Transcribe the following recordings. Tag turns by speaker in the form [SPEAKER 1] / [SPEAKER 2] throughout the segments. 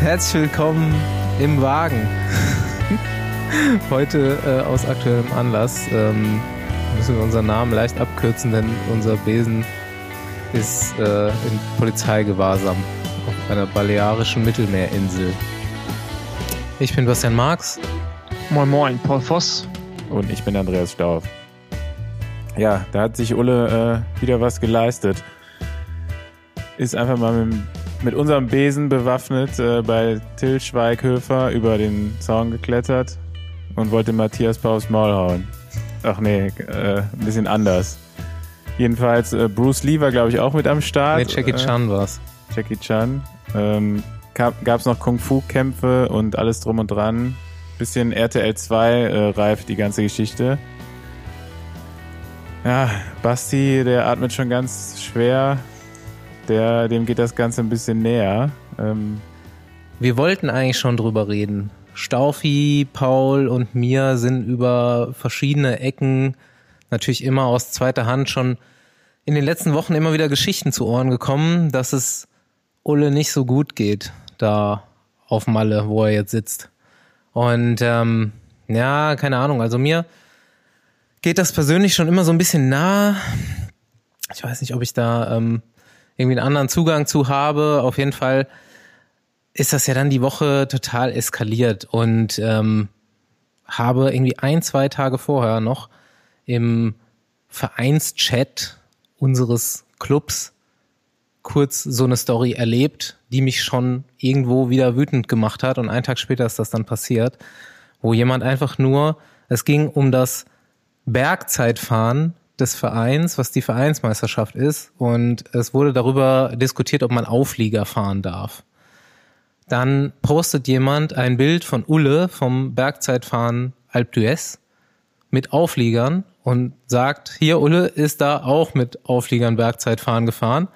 [SPEAKER 1] Herzlich willkommen im Wagen. Heute äh, aus aktuellem Anlass ähm, müssen wir unseren Namen leicht abkürzen, denn unser Besen ist äh, in Polizeigewahrsam auf einer balearischen Mittelmeerinsel. Ich bin Bastian Marx.
[SPEAKER 2] Moin Moin, Paul Voss.
[SPEAKER 3] Und ich bin Andreas Stauf. Ja, da hat sich Ulle äh, wieder was geleistet. Ist einfach mal mit, mit unserem Besen bewaffnet äh, bei Till Schweighöfer über den Zaun geklettert und wollte Matthias Paus Maul hauen. Ach nee, äh, ein bisschen anders. Jedenfalls, äh, Bruce Lee war, glaube ich, auch mit am Start.
[SPEAKER 1] Nee, Jackie
[SPEAKER 3] Äh,
[SPEAKER 1] Chan war's.
[SPEAKER 3] Jackie Chan. Ähm, gab es noch Kung-Fu-Kämpfe und alles drum und dran. Bisschen RTL 2 äh, reif die ganze Geschichte. Ja, Basti, der atmet schon ganz schwer. Der, dem geht das Ganze ein bisschen näher. Ähm,
[SPEAKER 1] Wir wollten eigentlich schon drüber reden. Staufi, Paul und mir sind über verschiedene Ecken natürlich immer aus zweiter Hand schon in den letzten Wochen immer wieder Geschichten zu Ohren gekommen, dass es Ulle nicht so gut geht da auf Malle, wo er jetzt sitzt. Und ähm, ja, keine Ahnung, also mir geht das persönlich schon immer so ein bisschen nah. Ich weiß nicht, ob ich da ähm, irgendwie einen anderen Zugang zu habe. Auf jeden Fall ist das ja dann die Woche total eskaliert und ähm, habe irgendwie ein, zwei Tage vorher noch im Vereinschat unseres Clubs kurz so eine Story erlebt, die mich schon irgendwo wieder wütend gemacht hat und einen Tag später ist das dann passiert, wo jemand einfach nur, es ging um das Bergzeitfahren des Vereins, was die Vereinsmeisterschaft ist und es wurde darüber diskutiert, ob man Auflieger fahren darf. Dann postet jemand ein Bild von Ulle vom Bergzeitfahren Alpe d'Huez mit Aufliegern und sagt, hier Ulle ist da auch mit Aufliegern Bergzeitfahren gefahren.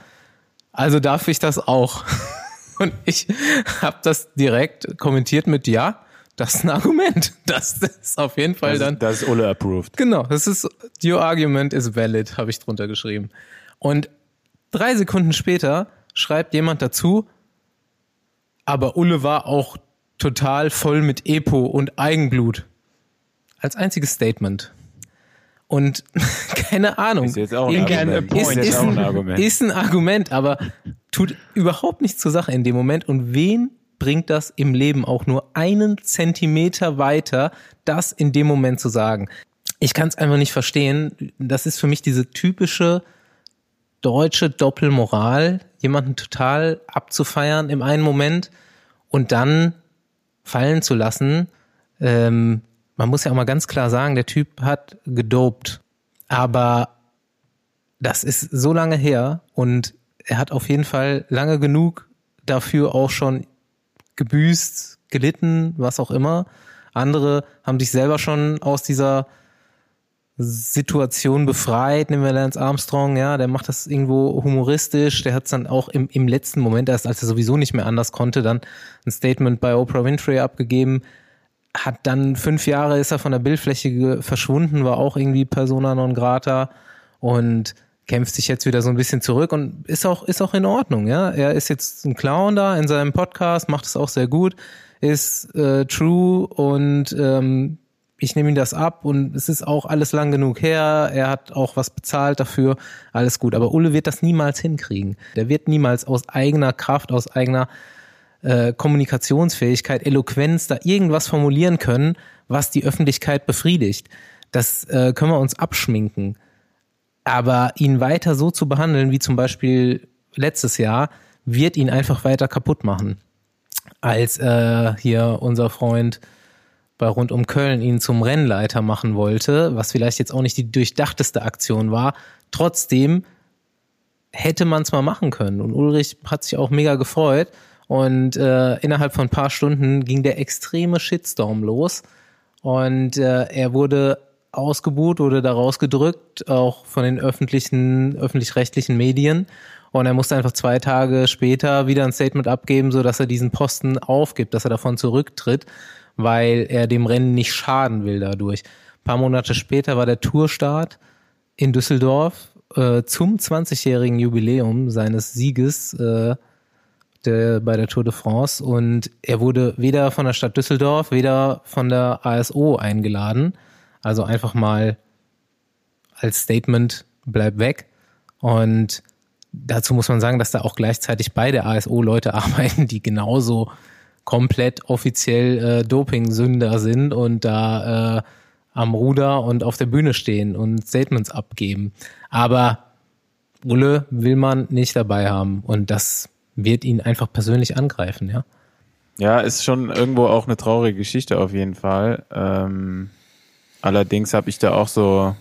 [SPEAKER 1] Also darf ich das auch. Und ich habe das direkt kommentiert mit ja, das ist ein Argument. Das ist auf jeden Fall
[SPEAKER 3] das,
[SPEAKER 1] dann
[SPEAKER 3] ist- das ist Ulle approved.
[SPEAKER 1] Genau, das ist your argument is valid, habe ich drunter geschrieben. Und drei Sekunden später schreibt jemand dazu, aber Ulle war auch total voll mit Epo und Eigenblut. Als einziges Statement. Und keine Ahnung.
[SPEAKER 3] Ist jetzt auch ein Argument.
[SPEAKER 1] Ist, ist,
[SPEAKER 3] auch ein
[SPEAKER 1] ein,
[SPEAKER 3] Argument.
[SPEAKER 1] ist ein Argument, aber tut überhaupt nichts zur Sache in dem Moment. Und wen bringt das im Leben auch nur einen Zentimeter weiter, das in dem Moment zu sagen? Ich kann es einfach nicht verstehen. Das ist für mich diese typische deutsche Doppelmoral, jemanden total abzufeiern im einen Moment und dann fallen zu lassen. Ähm, man muss ja auch mal ganz klar sagen, der Typ hat gedopt. Aber das ist so lange her und er hat auf jeden Fall lange genug dafür auch schon gebüßt, gelitten, was auch immer. Andere haben sich selber schon aus dieser Situation befreit. Nehmen wir Lance Armstrong, ja, der macht das irgendwo humoristisch. Der hat es dann auch im, im letzten Moment, erst als er sowieso nicht mehr anders konnte, dann ein Statement bei Oprah Winfrey abgegeben. Hat dann fünf Jahre ist er von der Bildfläche verschwunden, war auch irgendwie Persona non grata und kämpft sich jetzt wieder so ein bisschen zurück und ist auch, ist auch in Ordnung, ja. Er ist jetzt ein Clown da in seinem Podcast, macht es auch sehr gut, ist äh, true und ähm, ich nehme ihm das ab und es ist auch alles lang genug her. Er hat auch was bezahlt dafür. Alles gut. Aber Ulle wird das niemals hinkriegen. Der wird niemals aus eigener Kraft, aus eigener äh, Kommunikationsfähigkeit, Eloquenz da irgendwas formulieren können, was die Öffentlichkeit befriedigt. Das äh, können wir uns abschminken. Aber ihn weiter so zu behandeln, wie zum Beispiel letztes Jahr, wird ihn einfach weiter kaputt machen. Als äh, hier unser Freund bei Rund um Köln ihn zum Rennleiter machen wollte, was vielleicht jetzt auch nicht die durchdachteste Aktion war, trotzdem hätte man es mal machen können. Und Ulrich hat sich auch mega gefreut. Und äh, innerhalb von ein paar Stunden ging der extreme Shitstorm los. Und äh, er wurde ausgebuht, wurde da rausgedrückt, auch von den öffentlichen, öffentlich-rechtlichen Medien. Und er musste einfach zwei Tage später wieder ein Statement abgeben, so dass er diesen Posten aufgibt, dass er davon zurücktritt, weil er dem Rennen nicht schaden will dadurch. Ein paar Monate später war der Tourstart in Düsseldorf äh, zum 20-jährigen Jubiläum seines Sieges äh, der, bei der Tour de France und er wurde weder von der Stadt Düsseldorf, weder von der ASO eingeladen. Also einfach mal als Statement, bleib weg. Und dazu muss man sagen, dass da auch gleichzeitig bei der ASO Leute arbeiten, die genauso komplett offiziell äh, Doping-Sünder sind und da äh, am Ruder und auf der Bühne stehen und Statements abgeben. Aber Ulle will man nicht dabei haben und das wird ihn einfach persönlich angreifen, ja.
[SPEAKER 3] Ja, ist schon irgendwo auch eine traurige Geschichte auf jeden Fall. Ähm, allerdings habe ich da auch so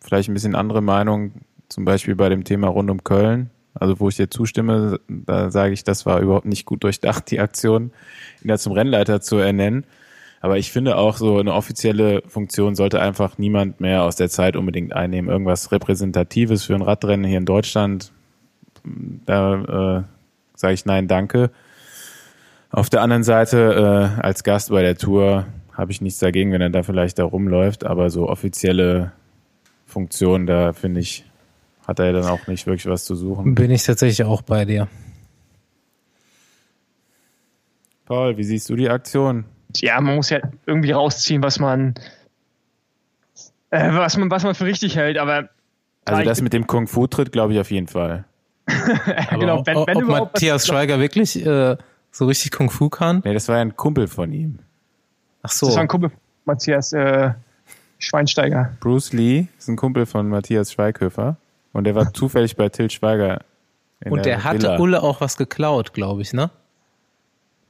[SPEAKER 3] vielleicht ein bisschen andere Meinung, zum Beispiel bei dem Thema rund um Köln. Also wo ich dir zustimme, da sage ich, das war überhaupt nicht gut durchdacht, die Aktion, ihn da zum Rennleiter zu ernennen. Aber ich finde auch so eine offizielle Funktion sollte einfach niemand mehr aus der Zeit unbedingt einnehmen. Irgendwas Repräsentatives für ein Radrennen hier in Deutschland, da äh, sage ich nein, danke. Auf der anderen Seite, äh, als Gast bei der Tour habe ich nichts dagegen, wenn er da vielleicht da rumläuft, aber so offizielle Funktion, da finde ich, hat er dann auch nicht wirklich was zu suchen.
[SPEAKER 1] Bin ich tatsächlich auch bei dir.
[SPEAKER 3] Paul, wie siehst du die Aktion?
[SPEAKER 2] Ja, man muss ja irgendwie rausziehen, was man, äh, was man, was man für richtig hält, aber.
[SPEAKER 3] Also das mit dem Kung-Fu-Tritt glaube ich auf jeden Fall.
[SPEAKER 1] genau, wenn, wenn ob Matthias Schweiger wirklich äh, so richtig Kung Fu kann?
[SPEAKER 3] Nee, das war ja ein Kumpel von ihm.
[SPEAKER 2] Ach so. Das war ein Kumpel von Matthias äh, Schweinsteiger.
[SPEAKER 3] Bruce Lee ist ein Kumpel von Matthias Schweighöfer und der war zufällig bei Til Schweiger.
[SPEAKER 1] und der, der hatte Villa. Ulle auch was geklaut, glaube ich, ne?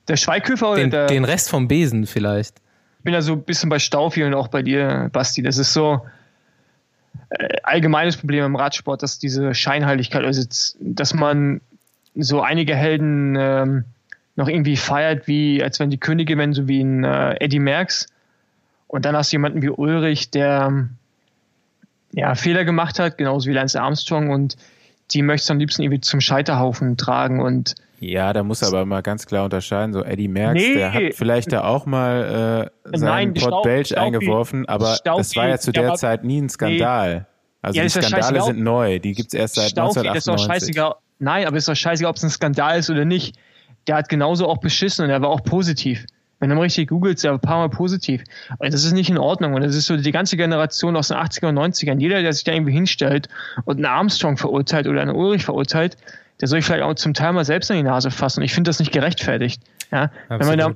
[SPEAKER 2] Der Schweighöfer oder
[SPEAKER 1] den,
[SPEAKER 2] der?
[SPEAKER 1] Den Rest vom Besen vielleicht.
[SPEAKER 2] Ich bin ja so ein bisschen bei Staufi und auch bei dir, Basti. Das ist so äh, allgemeines Problem im Radsport, dass diese Scheinheiligkeit, also dass man so einige Helden ähm, noch irgendwie feiert, wie als wenn die Könige wären, so wie ein äh, Eddie Merckx. Und dann hast du jemanden wie Ulrich, der ja, Fehler gemacht hat, genauso wie Lance Armstrong und die möchte am liebsten irgendwie zum Scheiterhaufen tragen und
[SPEAKER 3] ja, da muss aber mal ganz klar unterscheiden. So Eddie Merckx, nee, der hat vielleicht da auch mal äh, seinen Nein, Port Belch eingeworfen, aber Staufi, das war ja zu der Zeit nie ein Skandal. Nee. Also ja, die Skandale sind neu, die gibt's erst seit Staufi, 1998. Das ist doch scheißegal.
[SPEAKER 2] Nein, aber es ist doch scheißegal, ob es ein Skandal ist oder nicht. Der hat genauso auch beschissen und er war auch positiv. Wenn du mal richtig googelst, war ein paar Mal positiv. Und das ist nicht in Ordnung. Und das ist so die ganze Generation aus den 80er und 90ern. Jeder, der sich da irgendwie hinstellt und einen Armstrong verurteilt oder einen Ulrich verurteilt, der soll ich vielleicht auch zum Teil mal selbst an die Nase fassen. Und ich finde das nicht gerechtfertigt. Ja, Wenn man da,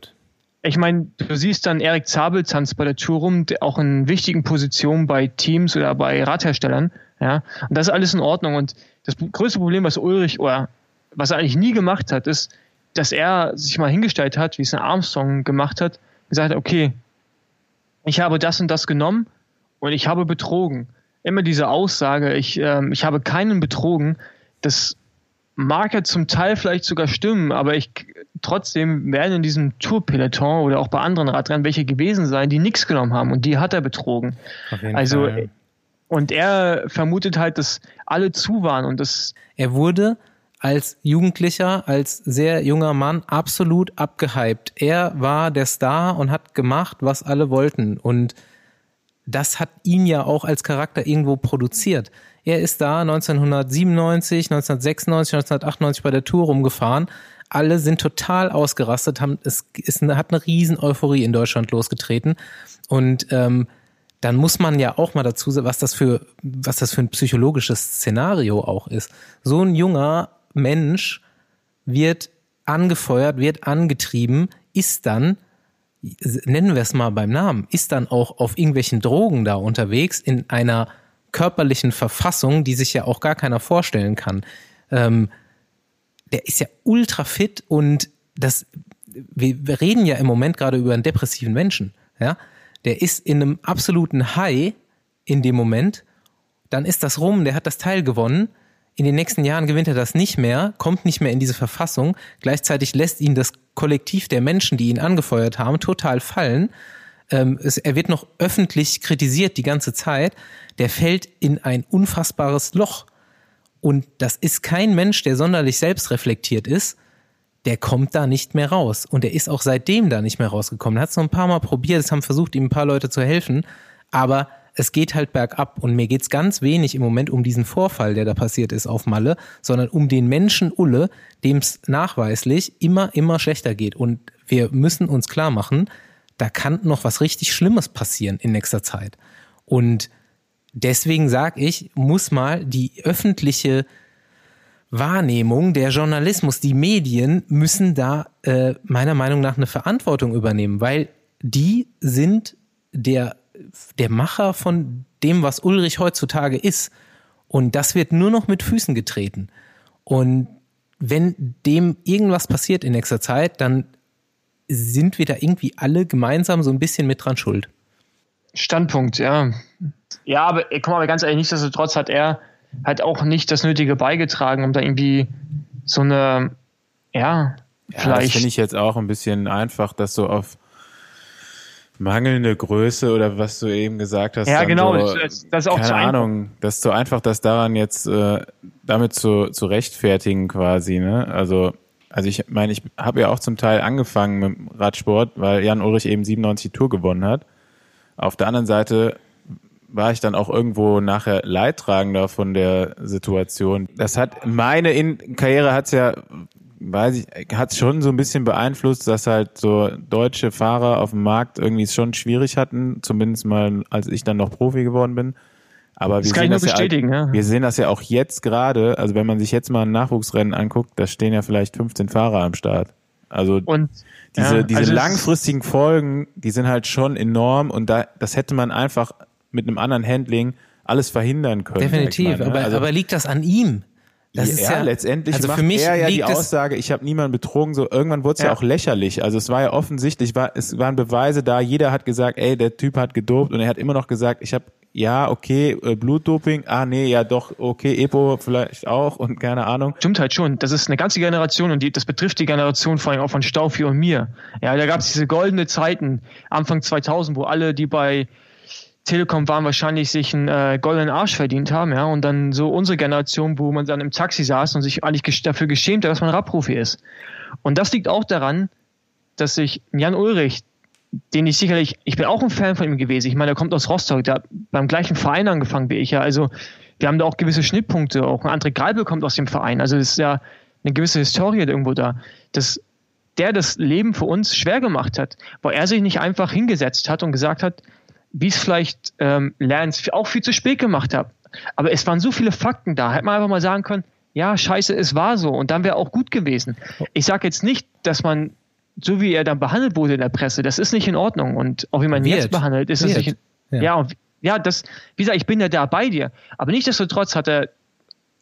[SPEAKER 2] ich meine, du siehst dann Erik Zabeltanz bei der Tour rum, der auch in wichtigen Positionen bei Teams oder bei Radherstellern. Ja, und das ist alles in Ordnung. Und das größte Problem, was Ulrich oder was er eigentlich nie gemacht hat, ist, dass er sich mal hingestellt hat, wie es ein Armstrong gemacht hat, gesagt hat, okay, ich habe das und das genommen und ich habe betrogen. Immer diese Aussage, ich, äh, ich habe keinen betrogen, das mag ja zum Teil vielleicht sogar stimmen, aber ich trotzdem werden in diesem Tour-Peloton oder auch bei anderen Radrennen welche gewesen sein, die nichts genommen haben und die hat er betrogen. also Fall. und er vermutet halt, dass alle zu waren und das.
[SPEAKER 1] Er wurde als Jugendlicher, als sehr junger Mann absolut abgehypt. Er war der Star und hat gemacht, was alle wollten und das hat ihn ja auch als Charakter irgendwo produziert. Er ist da 1997, 1996, 1998 bei der Tour rumgefahren. Alle sind total ausgerastet, haben, es ist eine, hat eine riesen Euphorie in Deutschland losgetreten. Und ähm, dann muss man ja auch mal dazu sagen, was das für, was das für ein psychologisches Szenario auch ist. So ein junger Mensch wird angefeuert, wird angetrieben, ist dann nennen wir es mal beim Namen, ist dann auch auf irgendwelchen Drogen da unterwegs in einer körperlichen Verfassung, die sich ja auch gar keiner vorstellen kann. Ähm, der ist ja ultra fit und das, wir, wir reden ja im Moment gerade über einen depressiven Menschen, ja. Der ist in einem absoluten High in dem Moment, dann ist das rum, der hat das Teil gewonnen, in den nächsten Jahren gewinnt er das nicht mehr, kommt nicht mehr in diese Verfassung, gleichzeitig lässt ihn das Kollektiv der Menschen, die ihn angefeuert haben, total fallen. Ähm, es, er wird noch öffentlich kritisiert die ganze Zeit der fällt in ein unfassbares Loch. Und das ist kein Mensch, der sonderlich selbstreflektiert ist, der kommt da nicht mehr raus. Und er ist auch seitdem da nicht mehr rausgekommen. Er hat es noch ein paar Mal probiert, es haben versucht, ihm ein paar Leute zu helfen, aber es geht halt bergab und mir geht's ganz wenig im Moment um diesen Vorfall, der da passiert ist auf Malle, sondern um den Menschen Ulle, dem es nachweislich immer, immer schlechter geht. Und wir müssen uns klar machen, da kann noch was richtig Schlimmes passieren in nächster Zeit. Und deswegen sage ich, muss mal die öffentliche Wahrnehmung, der Journalismus, die Medien müssen da äh, meiner Meinung nach eine Verantwortung übernehmen, weil die sind der, der Macher von dem, was Ulrich heutzutage ist. Und das wird nur noch mit Füßen getreten. Und wenn dem irgendwas passiert in nächster Zeit, dann sind wir da irgendwie alle gemeinsam so ein bisschen mit dran schuld.
[SPEAKER 2] Standpunkt, ja. Ja, aber guck mal, ganz ehrlich, nichtsdestotrotz hat er halt auch nicht das Nötige beigetragen, um da irgendwie so eine, ja,
[SPEAKER 3] ja vielleicht. Das finde ich jetzt auch ein bisschen einfach, das so auf mangelnde Größe oder was du eben gesagt hast.
[SPEAKER 2] Ja, genau.
[SPEAKER 3] So, das, das, ist auch keine Ahnung, das ist so einfach, das daran jetzt äh, damit zu, zu rechtfertigen quasi. Ne? Also, also ich meine, ich habe ja auch zum Teil angefangen mit dem Radsport, weil Jan Ulrich eben 97 Tour gewonnen hat. Auf der anderen Seite war ich dann auch irgendwo nachher Leidtragender von der Situation. Das hat meine In Karriere hat's ja, weiß ich, hat's schon so ein bisschen beeinflusst, dass halt so deutsche Fahrer auf dem Markt irgendwie es schon schwierig hatten, zumindest mal als ich dann noch Profi geworden bin. Aber wir sehen, das ja, ja. wir sehen das ja auch jetzt gerade, also wenn man sich jetzt mal ein Nachwuchsrennen anguckt, da stehen ja vielleicht 15 Fahrer am Start. Also und, diese, ja, diese also langfristigen Folgen, die sind halt schon enorm und da, das hätte man einfach mit einem anderen Handling alles verhindern können.
[SPEAKER 1] Definitiv,
[SPEAKER 3] mal,
[SPEAKER 1] ne? aber, also, aber liegt das an ihm?
[SPEAKER 3] Das ja, ist ja letztendlich also macht für mich er ja die Aussage, ich habe niemanden betrogen, so irgendwann wurde es ja. ja. auch lächerlich. Also es war ja offensichtlich, war, es waren Beweise da, jeder hat gesagt, ey, der Typ hat gedopt und er hat immer noch gesagt, ich habe ja, okay, äh, Blutdoping, ah nee, ja doch, okay, Epo vielleicht auch und keine Ahnung.
[SPEAKER 2] Stimmt halt schon, das ist eine ganze Generation und die, das betrifft die Generation vor allem auch von Staufi und mir. Ja, da gab es diese goldene Zeiten, Anfang 2000, wo alle, die bei Telekom waren, wahrscheinlich sich einen äh, goldenen Arsch verdient haben, ja, und dann so unsere Generation, wo man dann im Taxi saß und sich eigentlich dafür geschämt hat, dass man Radprofi ist. Und das liegt auch daran, dass sich Jan Ulrich, den ich sicherlich, ich bin auch ein Fan von ihm gewesen. Ich meine, er kommt aus Rostock, der hat beim gleichen Verein angefangen wie ich, ja. Also wir haben da auch gewisse Schnittpunkte. Auch ein André Greibel kommt aus dem Verein. Also es ist ja eine gewisse Historie irgendwo da. Dass der das Leben für uns schwer gemacht hat, weil er sich nicht einfach hingesetzt hat und gesagt hat, wie es vielleicht ähm, Lance auch viel zu spät gemacht hat. Aber es waren so viele Fakten da. Hätte man einfach mal sagen können, ja, scheiße, es war so. Und dann wäre auch gut gewesen. Ich sage jetzt nicht, dass man, so wie er dann behandelt wurde in der Presse, das ist nicht in Ordnung. Und auch wie man Wird. jetzt behandelt, ist es nicht. In, ja, ja, ja, das, wie gesagt, ich bin ja da bei dir. Aber nichtsdestotrotz hat er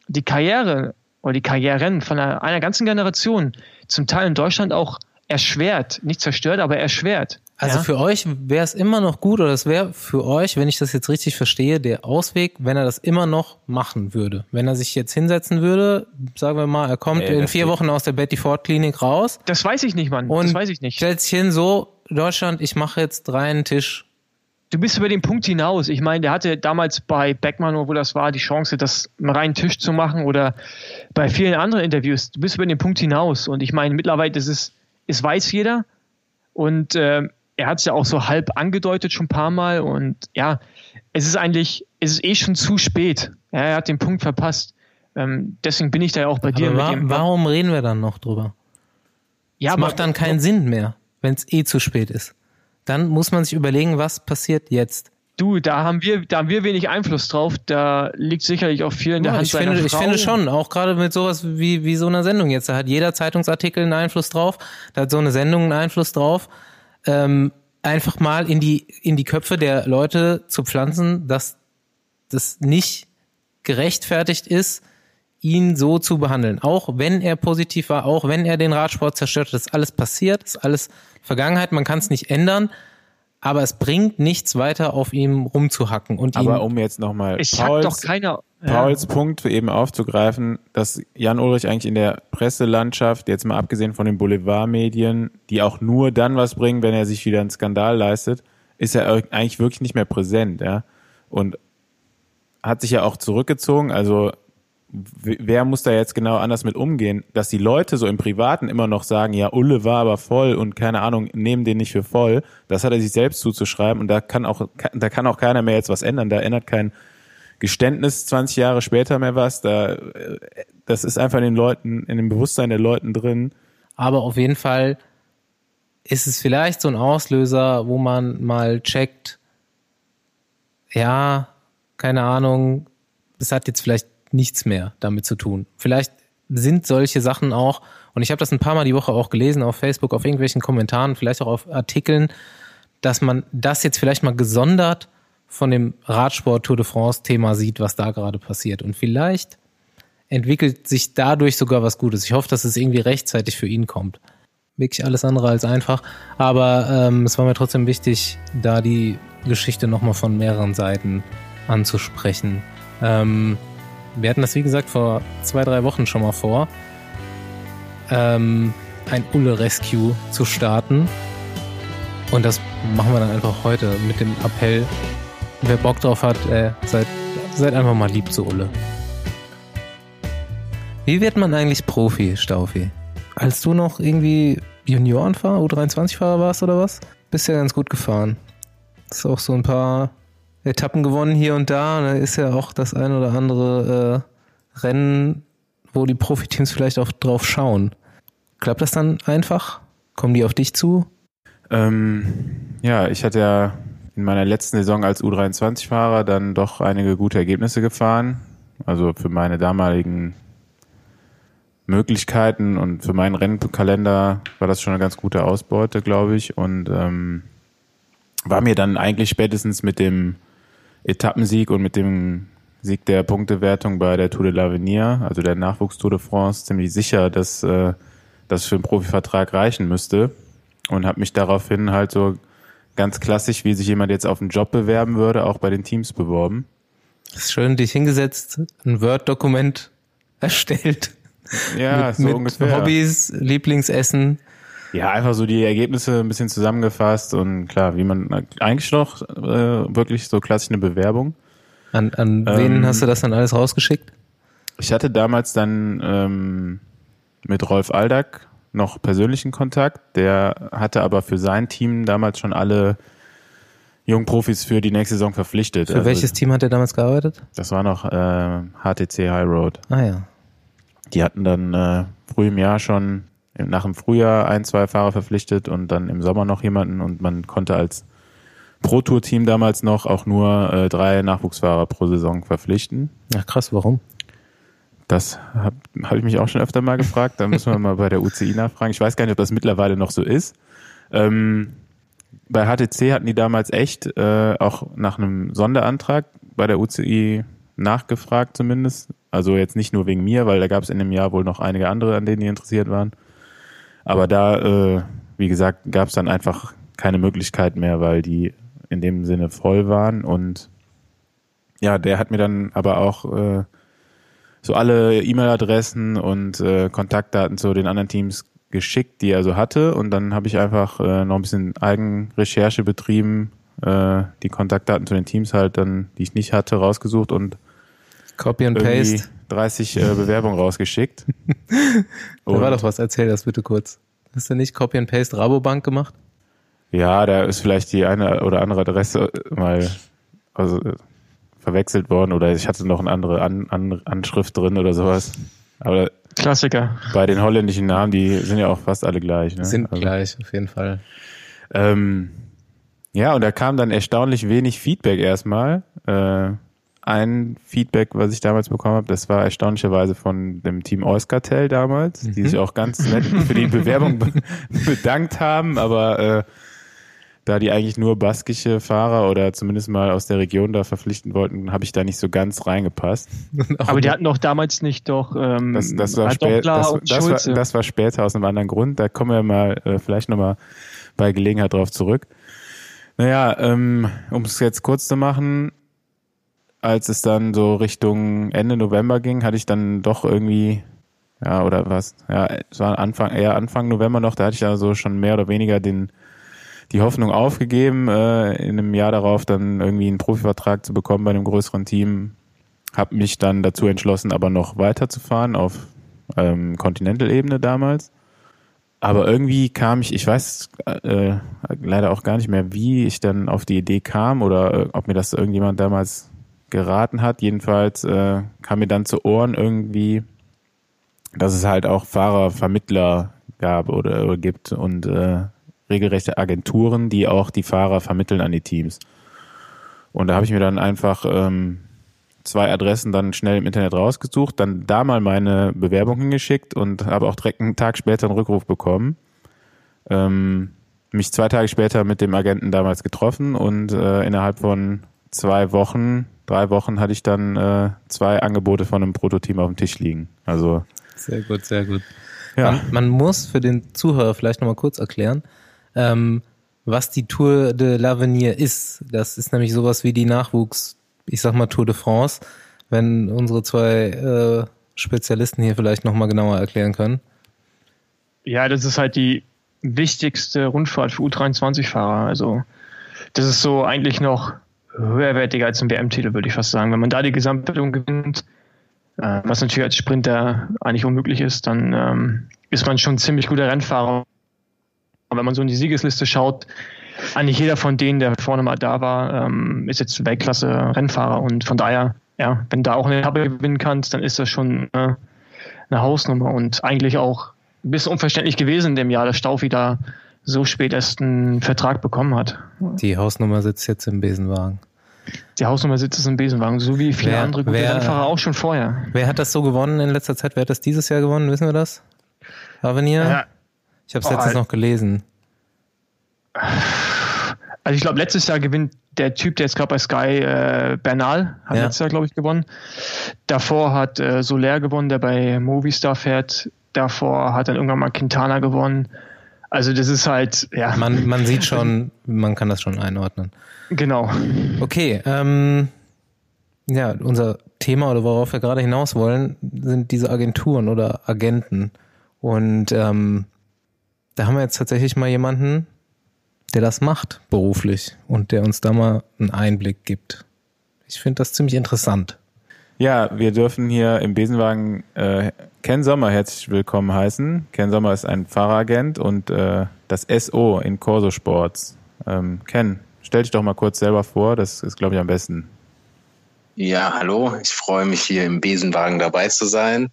[SPEAKER 2] die Karriere oder die Karrieren von einer, einer ganzen Generation zum Teil in Deutschland auch erschwert. Nicht zerstört, aber erschwert.
[SPEAKER 1] Also
[SPEAKER 2] ja?
[SPEAKER 1] für euch wäre es immer noch gut, oder es wäre für euch, wenn ich das jetzt richtig verstehe, der Ausweg, wenn er das immer noch machen würde. Wenn er sich jetzt hinsetzen würde, sagen wir mal, er kommt nee, in vier geht. Wochen aus der Betty Ford Klinik raus.
[SPEAKER 2] Das weiß ich nicht, Mann. Und das weiß ich nicht.
[SPEAKER 1] Stellt sich hin, so, Deutschland, ich mache jetzt reinen Tisch.
[SPEAKER 2] Du bist über den Punkt hinaus. Ich meine, der hatte damals bei Beckmann, wo das war, die Chance, das einen reinen Tisch zu machen oder bei vielen anderen Interviews. Du bist über den Punkt hinaus. Und ich meine, mittlerweile ist es, es weiß jeder. Und äh, er hat es ja auch so halb angedeutet schon ein paar Mal und ja, es ist eigentlich, es ist eh schon zu spät. Ja, er hat den Punkt verpasst. Ähm, deswegen bin ich da ja auch bei dir.
[SPEAKER 1] Wa warum reden wir dann noch drüber? Ja, es macht dann keinen Sinn mehr, wenn es eh zu spät ist. Dann muss man sich überlegen, was passiert jetzt.
[SPEAKER 2] Du, da haben wir, da haben wir wenig Einfluss drauf. Da liegt sicherlich auch viel in der ja, Hand
[SPEAKER 1] ich finde, Frau. Ich finde schon, auch gerade mit sowas wie, wie so einer Sendung jetzt. Da hat jeder Zeitungsartikel einen Einfluss drauf. Da hat so eine Sendung einen Einfluss drauf ähm, einfach mal in die, in die Köpfe der Leute zu pflanzen, dass das nicht gerechtfertigt ist, ihn so zu behandeln. Auch wenn er positiv war, auch wenn er den Radsport zerstört hat, das ist alles passiert, das ist alles Vergangenheit, man kann es nicht ändern, aber es bringt nichts weiter auf ihm rumzuhacken. Und
[SPEAKER 3] aber um jetzt nochmal
[SPEAKER 2] Pauls, doch keiner,
[SPEAKER 3] Pauls ja. Punkt eben aufzugreifen, dass Jan Ulrich eigentlich in der Presselandschaft, jetzt mal abgesehen von den Boulevardmedien, die auch nur dann was bringen, wenn er sich wieder einen Skandal leistet, ist er eigentlich wirklich nicht mehr präsent, ja. Und hat sich ja auch zurückgezogen, also wer muss da jetzt genau anders mit umgehen, dass die Leute so im Privaten immer noch sagen, ja, Ulle war aber voll und keine Ahnung, nehmen den nicht für voll. Das hat er sich selbst zuzuschreiben und da kann auch, da kann auch keiner mehr jetzt was ändern. Da ändert kein Geständnis 20 Jahre später mehr was. Da, das ist einfach in den Leuten, in dem Bewusstsein der Leuten drin.
[SPEAKER 1] Aber auf jeden Fall ist es vielleicht so ein Auslöser, wo man mal checkt, ja, keine Ahnung, es hat jetzt vielleicht nichts mehr damit zu tun. Vielleicht sind solche Sachen auch, und ich habe das ein paar Mal die Woche auch gelesen auf Facebook, auf irgendwelchen Kommentaren, vielleicht auch auf Artikeln, dass man das jetzt vielleicht mal gesondert von dem Radsport Tour de France Thema sieht, was da gerade passiert. Und vielleicht entwickelt sich dadurch sogar was Gutes. Ich hoffe, dass es irgendwie rechtzeitig für ihn kommt. Wirklich alles andere als einfach. Aber ähm, es war mir trotzdem wichtig, da die Geschichte nochmal von mehreren Seiten anzusprechen. Ähm, wir hatten das, wie gesagt, vor zwei, drei Wochen schon mal vor, ähm, ein Ulle-Rescue zu starten. Und das machen wir dann einfach heute mit dem Appell, wer Bock drauf hat, äh, seid, seid einfach mal lieb zu Ulle. Wie wird man eigentlich Profi, Staufi? Als du noch irgendwie Juniorenfahrer, U23-Fahrer warst oder was? Bist ja ganz gut gefahren. Ist auch so ein paar Etappen gewonnen hier und da. Da ist ja auch das ein oder andere äh, Rennen, wo die Profiteams vielleicht auch drauf schauen. Klappt das dann einfach? Kommen die auf dich zu?
[SPEAKER 3] Ähm, ja, ich hatte ja in meiner letzten Saison als U23-Fahrer dann doch einige gute Ergebnisse gefahren. Also für meine damaligen Möglichkeiten und für meinen Rennkalender war das schon eine ganz gute Ausbeute, glaube ich. Und ähm, war mir dann eigentlich spätestens mit dem Etappensieg und mit dem Sieg der Punktewertung bei der Tour de l'Avenir, also der Nachwuchs-Tour de France, ziemlich sicher, dass äh, das für einen Profivertrag reichen müsste. Und habe mich daraufhin halt so ganz klassisch, wie sich jemand jetzt auf einen Job bewerben würde, auch bei den Teams beworben.
[SPEAKER 1] Ist schön, dich hingesetzt, ein Word-Dokument erstellt.
[SPEAKER 3] Ja,
[SPEAKER 1] mit,
[SPEAKER 3] so
[SPEAKER 1] mit
[SPEAKER 3] ungefähr.
[SPEAKER 1] Hobbys, Lieblingsessen.
[SPEAKER 3] Ja, einfach so die Ergebnisse ein bisschen zusammengefasst und klar, wie man eigentlich noch äh, wirklich so klassisch eine Bewerbung.
[SPEAKER 1] An, an wen
[SPEAKER 3] Ähm,
[SPEAKER 1] hast du das dann alles rausgeschickt?
[SPEAKER 3] Ich hatte damals dann ähm, mit Rolf Aldag noch persönlichen Kontakt. Der hatte aber für sein Team damals schon alle Jungprofis für die nächste Saison verpflichtet.
[SPEAKER 1] Für
[SPEAKER 3] Also
[SPEAKER 1] welches Team hat er damals gearbeitet?
[SPEAKER 3] Das war noch äh, HTC High Road.
[SPEAKER 1] Ah ja.
[SPEAKER 3] Die hatten dann äh, früh im Jahr schon nach dem Frühjahr ein, zwei Fahrer verpflichtet und dann im Sommer noch jemanden und man konnte als Pro-Tour-Team damals noch auch nur äh, drei Nachwuchsfahrer pro Saison verpflichten.
[SPEAKER 1] Ach krass, warum?
[SPEAKER 3] Das habe hab ich mich auch schon öfter mal gefragt. Da müssen wir mal bei der UCI nachfragen. Ich weiß gar nicht, ob das mittlerweile noch so ist. Ähm, bei HTC hatten die damals echt äh, auch nach einem Sonderantrag bei der UCI nachgefragt zumindest. Also jetzt nicht nur wegen mir, weil da gab es in dem Jahr wohl noch einige andere, an denen die interessiert waren. Aber da, äh, wie gesagt, gab es dann einfach keine Möglichkeit mehr, weil die in dem Sinne voll waren. Und ja, der hat mir dann aber auch äh, so alle E-Mail-Adressen und äh, Kontaktdaten zu den anderen Teams geschickt, die er so hatte. Und dann habe ich einfach äh, noch ein bisschen Eigenrecherche betrieben, äh, die Kontaktdaten zu den Teams halt dann, die ich nicht hatte, rausgesucht und
[SPEAKER 1] Copy and Paste.
[SPEAKER 3] 30 äh, Bewerbungen rausgeschickt.
[SPEAKER 1] Da war doch was, erzähl das bitte kurz. Hast du nicht Copy and Paste Rabobank gemacht?
[SPEAKER 3] Ja, da ist vielleicht die eine oder andere Adresse mal also, äh, verwechselt worden oder ich hatte noch eine andere An An Anschrift drin oder sowas. Aber
[SPEAKER 2] Klassiker.
[SPEAKER 3] bei den holländischen Namen, die sind ja auch fast alle gleich. Ne?
[SPEAKER 1] Sind
[SPEAKER 3] also,
[SPEAKER 1] gleich, auf jeden Fall.
[SPEAKER 3] Ähm, ja, und da kam dann erstaunlich wenig Feedback erstmal. Äh, ein Feedback, was ich damals bekommen habe, das war erstaunlicherweise von dem Team Euskartel damals, die sich auch ganz nett für die Bewerbung be bedankt haben, aber äh, da die eigentlich nur baskische Fahrer oder zumindest mal aus der Region da verpflichten wollten, habe ich da nicht so ganz reingepasst.
[SPEAKER 2] Aber die hatten doch damals nicht doch ähm,
[SPEAKER 3] Das, das, war,
[SPEAKER 2] Adoptler
[SPEAKER 3] spä das, das, war, das war später aus einem anderen Grund. Da kommen wir mal äh, vielleicht nochmal bei Gelegenheit drauf zurück. Naja, ähm, um es jetzt kurz zu machen, als es dann so Richtung Ende November ging, hatte ich dann doch irgendwie, ja, oder was, ja, es war Anfang, eher Anfang November noch, da hatte ich also schon mehr oder weniger den, die Hoffnung aufgegeben, äh, in einem Jahr darauf dann irgendwie einen Profivertrag zu bekommen bei einem größeren Team. habe mich dann dazu entschlossen, aber noch weiterzufahren auf ähm, Continental-Ebene damals. Aber irgendwie kam ich, ich weiß äh, leider auch gar nicht mehr, wie ich dann auf die Idee kam oder äh, ob mir das irgendjemand damals geraten hat. Jedenfalls äh, kam mir dann zu Ohren irgendwie, dass es halt auch Fahrervermittler gab oder, oder gibt und äh, regelrechte Agenturen, die auch die Fahrer vermitteln an die Teams. Und da habe ich mir dann einfach ähm, zwei Adressen dann schnell im Internet rausgesucht, dann da mal meine Bewerbung hingeschickt und habe auch direkt einen Tag später einen Rückruf bekommen. Ähm, mich zwei Tage später mit dem Agenten damals getroffen und äh, innerhalb von zwei Wochen, drei Wochen hatte ich dann äh, zwei Angebote von einem Prototeam auf dem Tisch liegen. Also
[SPEAKER 1] sehr gut, sehr gut. Ja. Man, man muss für den Zuhörer vielleicht nochmal kurz erklären, ähm, was die Tour de l'Avenir ist. Das ist nämlich sowas wie die Nachwuchs, ich sag mal Tour de France, wenn unsere zwei äh, Spezialisten hier vielleicht nochmal genauer erklären können.
[SPEAKER 2] Ja, das ist halt die wichtigste Rundfahrt für U23-Fahrer. Also das ist so eigentlich noch höherwertiger als ein WM-Titel, würde ich fast sagen. Wenn man da die Gesamtwertung gewinnt, äh, was natürlich als Sprinter eigentlich unmöglich ist, dann ähm, ist man schon ein ziemlich guter Rennfahrer. Und wenn man so in die Siegesliste schaut, eigentlich jeder von denen, der vorne mal da war, ähm, ist jetzt Weltklasse-Rennfahrer und von daher, ja, wenn da auch eine Etappe gewinnen kannst, dann ist das schon äh, eine Hausnummer und eigentlich auch ein bisschen unverständlich gewesen in dem Jahr, dass Staufi da so spät erst einen Vertrag bekommen hat.
[SPEAKER 1] Die Hausnummer sitzt jetzt im Besenwagen.
[SPEAKER 2] Die Hausnummer sitzt im Besenwagen, so wie viele
[SPEAKER 1] wer,
[SPEAKER 2] andere gute
[SPEAKER 1] wer,
[SPEAKER 2] Rennfahrer auch schon vorher.
[SPEAKER 1] Wer hat das so gewonnen in letzter Zeit? Wer hat das dieses Jahr gewonnen? Wissen wir das? Avenir? Ja. Ich habe es oh, letztens noch gelesen.
[SPEAKER 2] Also ich glaube, letztes Jahr gewinnt der Typ, der jetzt gerade bei Sky äh, Bernal, hat ja. letztes Jahr, glaube ich, gewonnen. Davor hat äh, Soler gewonnen, der bei Movistar fährt. Davor hat dann irgendwann mal Quintana gewonnen. Also das ist halt, ja.
[SPEAKER 1] Man, man sieht schon, man kann das schon einordnen.
[SPEAKER 2] Genau.
[SPEAKER 1] Okay, ähm, ja, unser Thema oder worauf wir gerade hinaus wollen, sind diese Agenturen oder Agenten. Und ähm, da haben wir jetzt tatsächlich mal jemanden, der das macht beruflich und der uns da mal einen Einblick gibt. Ich finde das ziemlich interessant.
[SPEAKER 3] Ja, wir dürfen hier im Besenwagen äh, Ken Sommer herzlich willkommen heißen. Ken Sommer ist ein Fahreragent und äh, das SO in Corso Sports. Ähm, Ken, stell dich doch mal kurz selber vor, das ist, glaube ich, am besten.
[SPEAKER 4] Ja, hallo, ich freue mich hier im Besenwagen dabei zu sein.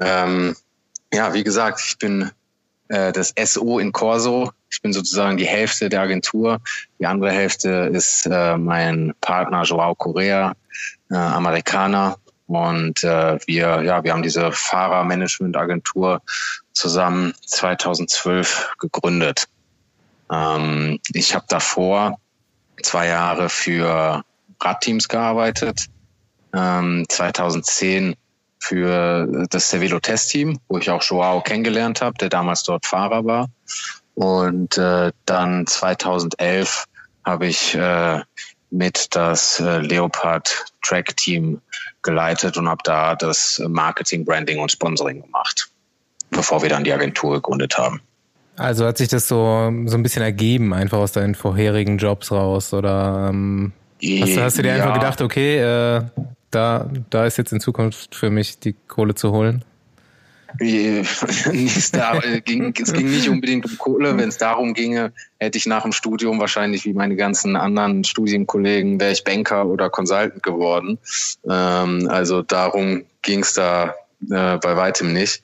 [SPEAKER 4] Ähm, ja, wie gesagt, ich bin äh, das SO in Corso. Ich bin sozusagen die Hälfte der Agentur. Die andere Hälfte ist äh, mein Partner Joao Correa, äh, Amerikaner. Und äh, wir, ja, wir haben diese Fahrermanagement-Agentur zusammen 2012 gegründet. Ähm, ich habe davor zwei Jahre für Radteams gearbeitet. Ähm, 2010 für das Cervelo Testteam, wo ich auch Joao kennengelernt habe, der damals dort Fahrer war. Und äh, dann 2011 habe ich äh, mit das äh, Leopard Track Team geleitet und habe da das Marketing, Branding und Sponsoring gemacht, bevor wir dann die Agentur gegründet haben.
[SPEAKER 1] Also hat sich das so, so ein bisschen ergeben, einfach aus deinen vorherigen Jobs raus? Oder ähm, hast, du, hast du dir ja. einfach gedacht, okay, äh, da, da ist jetzt in Zukunft für mich die Kohle zu holen?
[SPEAKER 4] da, äh, ging, es ging nicht unbedingt um Kohle. Wenn es darum ginge, hätte ich nach dem Studium wahrscheinlich wie meine ganzen anderen Studienkollegen, wäre ich Banker oder Consultant geworden. Ähm, also darum ging es da äh, bei weitem nicht.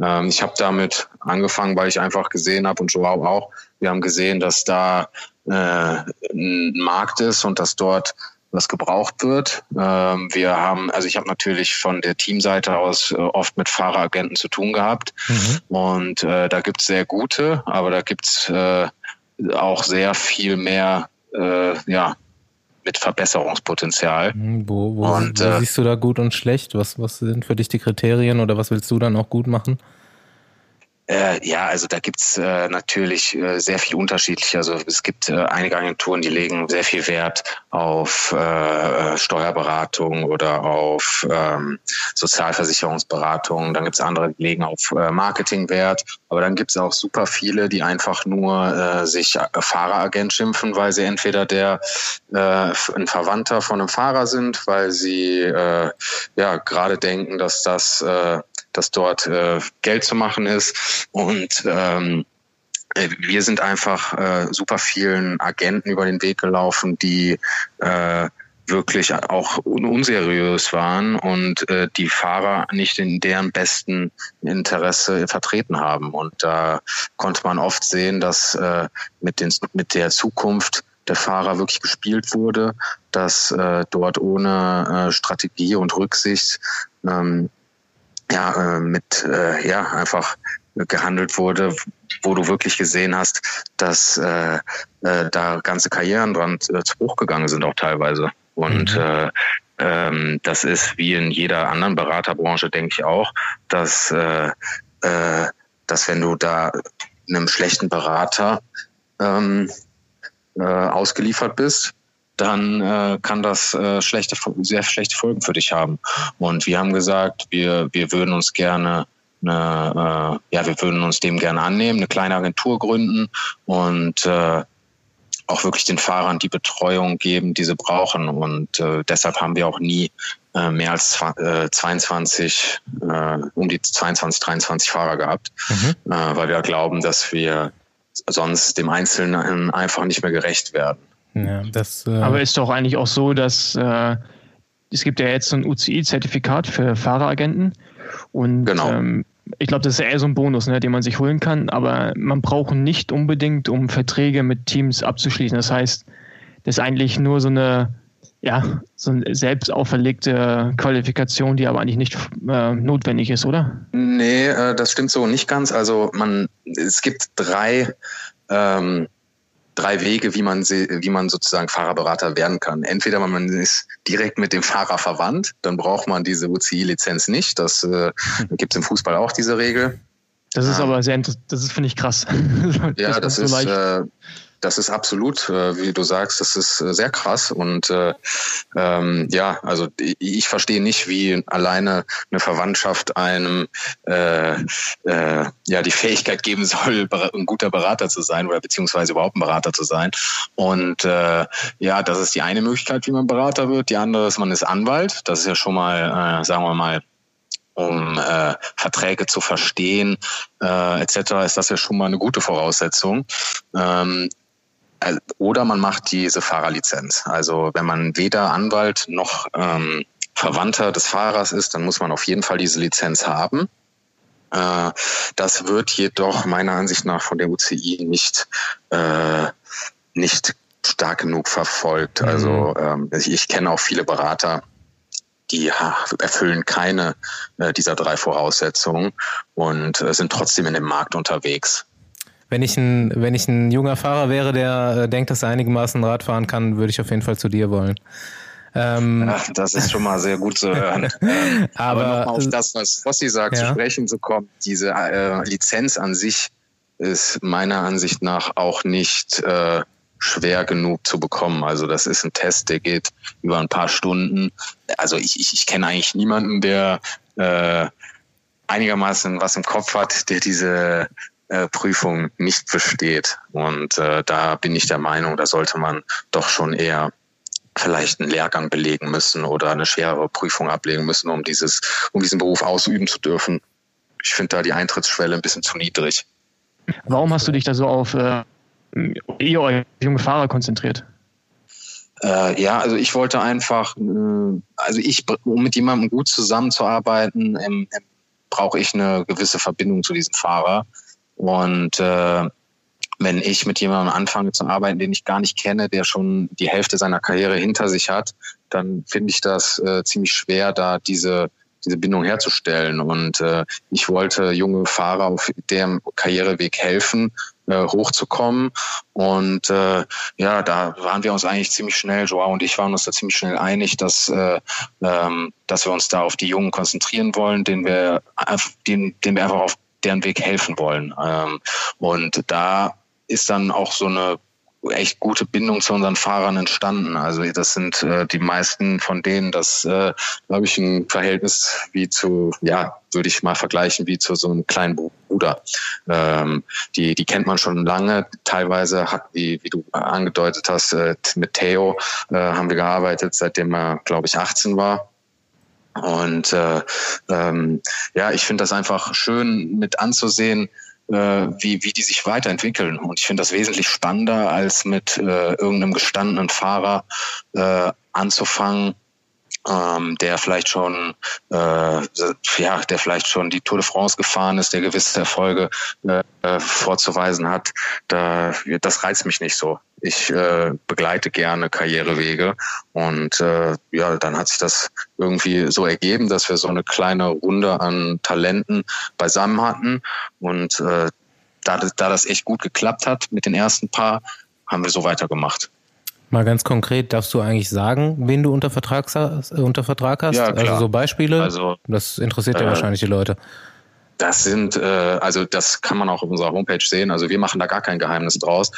[SPEAKER 4] Ähm, ich habe damit angefangen, weil ich einfach gesehen habe und Joao auch, wir haben gesehen, dass da äh, ein Markt ist und dass dort was gebraucht wird. Ähm, wir haben, also ich habe natürlich von der Teamseite aus äh, oft mit Fahreragenten zu tun gehabt. Mhm. Und äh, da gibt's sehr gute, aber da gibt's äh, auch sehr viel mehr, äh, ja, mit Verbesserungspotenzial.
[SPEAKER 1] Mhm, wo, wo, und, wo äh, siehst du da gut und schlecht? Was, was sind für dich die Kriterien oder was willst du dann auch gut machen?
[SPEAKER 4] Äh, ja, also da gibt's äh, natürlich äh, sehr viel unterschiedlich. Also es gibt äh, einige Agenturen, die legen sehr viel Wert auf äh, äh Steuerberatung oder auf ähm, Sozialversicherungsberatung. Dann gibt's andere, die legen auf äh, Marketingwert. Aber dann gibt's auch super viele, die einfach nur äh, sich äh, Fahreragent schimpfen, weil sie entweder der äh, ein Verwandter von einem Fahrer sind, weil sie äh, ja gerade denken, dass das äh, dass dort äh, Geld zu machen ist. Und ähm, äh, wir sind einfach äh, super vielen Agenten über den Weg gelaufen, die äh, wirklich auch unseriös waren und äh, die Fahrer nicht in deren besten Interesse vertreten haben. Und da konnte man oft sehen, dass äh, mit, den, mit der Zukunft der Fahrer wirklich gespielt wurde, dass äh, dort ohne äh, Strategie und Rücksicht ähm, ja, äh, mit äh, ja einfach gehandelt wurde, wo du wirklich gesehen hast, dass äh, äh, da ganze Karrieren dran äh, zu Bruch gegangen sind auch teilweise. Und mhm. äh, ähm, das ist wie in jeder anderen Beraterbranche, denke ich auch, dass, äh, äh, dass wenn du da einem schlechten Berater ähm, äh, ausgeliefert bist, dann äh, kann das äh, schlechte, sehr schlechte Folgen für dich haben. Und wir haben gesagt, wir, wir würden uns gerne eine, äh, ja, wir würden uns dem gerne annehmen, eine kleine Agentur gründen und äh, auch wirklich den Fahrern die Betreuung geben, die sie brauchen. Und äh, deshalb haben wir auch nie äh, mehr als äh, 22, äh, um die 22, 23 Fahrer gehabt, mhm. äh, weil wir glauben, dass wir sonst dem Einzelnen einfach nicht mehr gerecht werden.
[SPEAKER 2] Ja, das, äh Aber ist doch eigentlich auch so, dass äh, es gibt ja jetzt so ein UCI-Zertifikat für Fahreragenten und genau. ähm, ich glaube, das ist eher so ein Bonus, ne, den man sich holen kann, aber man braucht nicht unbedingt, um Verträge mit Teams abzuschließen. Das heißt, das ist eigentlich nur so eine, ja, so eine selbst auferlegte Qualifikation, die aber eigentlich nicht äh, notwendig ist, oder?
[SPEAKER 4] Nee, äh, das stimmt so nicht ganz. Also man, es gibt drei ähm, drei Wege, wie man, wie man sozusagen Fahrerberater werden kann. Entweder man ist direkt mit dem Fahrer verwandt, dann braucht man diese UCI-Lizenz nicht. Das äh, gibt es im Fußball auch diese Regel.
[SPEAKER 2] Das ist ähm, aber sehr, das ist finde ich krass.
[SPEAKER 4] ja, das, das ist, so äh, das ist absolut, äh, wie du sagst, das ist äh, sehr krass. Und äh, ähm, ja, also ich verstehe nicht, wie alleine eine Verwandtschaft einem äh, äh, ja die Fähigkeit geben soll, ein guter Berater zu sein oder beziehungsweise überhaupt ein Berater zu sein. Und äh, ja, das ist die eine Möglichkeit, wie man Berater wird. Die andere ist, man ist Anwalt. Das ist ja schon mal, äh, sagen wir mal, um äh, Verträge zu verstehen äh, etc. ist das ja schon mal eine gute Voraussetzung. Ähm, oder man macht diese Fahrerlizenz. Also wenn man weder Anwalt noch ähm, Verwandter des Fahrers ist, dann muss man auf jeden Fall diese Lizenz haben. Äh, das wird jedoch meiner Ansicht nach von der UCI nicht, äh, nicht stark genug verfolgt. Mhm. Also ähm, ich, ich kenne auch viele Berater, die erfüllen keine äh, dieser drei Voraussetzungen und äh, sind trotzdem in dem Markt unterwegs.
[SPEAKER 1] Wenn ich ein, wenn ich ein junger Fahrer wäre, der äh, denkt, dass er einigermaßen Rad fahren kann, würde ich auf jeden Fall zu dir wollen.
[SPEAKER 4] Ähm, Ach, das ist schon mal sehr gut zu hören. ähm, aber, aber nochmal auf das, was Fossi sagt, ja. zu sprechen zu kommen, diese äh, Lizenz an sich ist meiner Ansicht nach auch nicht äh, schwer genug zu bekommen. Also das ist ein Test, der geht über ein paar Stunden. Also ich, ich, ich kenne eigentlich niemanden, der äh, einigermaßen was im Kopf hat, der diese Prüfung nicht besteht. Und äh, da bin ich der Meinung, da sollte man doch schon eher vielleicht einen Lehrgang belegen müssen oder eine schwerere Prüfung ablegen müssen, um dieses, um diesen Beruf ausüben zu dürfen. Ich finde da die Eintrittsschwelle ein bisschen zu niedrig.
[SPEAKER 2] Warum hast du dich da so auf äh, junge Fahrer konzentriert?
[SPEAKER 4] Äh, ja, also ich wollte einfach, äh, also ich, um mit jemandem gut zusammenzuarbeiten, ähm, brauche ich eine gewisse Verbindung zu diesem Fahrer. Und äh, wenn ich mit jemandem anfange zu arbeiten, den ich gar nicht kenne, der schon die Hälfte seiner Karriere hinter sich hat, dann finde ich das äh, ziemlich schwer, da diese diese Bindung herzustellen. Und äh, ich wollte junge Fahrer auf dem Karriereweg helfen, äh, hochzukommen. Und äh, ja, da waren wir uns eigentlich ziemlich schnell, Joao und ich waren uns da ziemlich schnell einig, dass, äh, ähm, dass wir uns da auf die Jungen konzentrieren wollen, denen wir, den, den wir einfach auf deren Weg helfen wollen. Ähm, und da ist dann auch so eine echt gute Bindung zu unseren Fahrern entstanden. Also das sind äh, die meisten von denen, das äh, glaube ich ein Verhältnis wie zu, ja, würde ich mal vergleichen wie zu so einem kleinen Bruder. Ähm, die, die kennt man schon lange. Teilweise hat, wie, wie du angedeutet hast, äh, mit Theo äh, haben wir gearbeitet, seitdem er, glaube ich, 18 war. Und äh, ähm, ja, ich finde das einfach schön mit anzusehen, äh, wie, wie die sich weiterentwickeln. Und ich finde das wesentlich spannender, als mit äh, irgendeinem gestandenen Fahrer äh, anzufangen, ähm, der vielleicht schon äh, ja, der vielleicht schon die Tour de France gefahren ist, der gewisse Erfolge äh, vorzuweisen hat, da, das reizt mich nicht so. Ich äh, begleite gerne Karrierewege und äh, ja, dann hat sich das irgendwie so ergeben, dass wir so eine kleine Runde an Talenten beisammen hatten und äh, da, da das echt gut geklappt hat mit den ersten paar, haben wir so weitergemacht.
[SPEAKER 1] Mal ganz konkret, darfst du eigentlich sagen, wen du unter Vertrag, unter Vertrag hast?
[SPEAKER 4] Ja.
[SPEAKER 1] Also so Beispiele?
[SPEAKER 4] Also,
[SPEAKER 1] das interessiert ja
[SPEAKER 4] äh,
[SPEAKER 1] wahrscheinlich die Leute.
[SPEAKER 4] Das sind, äh, also das kann man auch auf unserer Homepage sehen. Also wir machen da gar kein Geheimnis draus.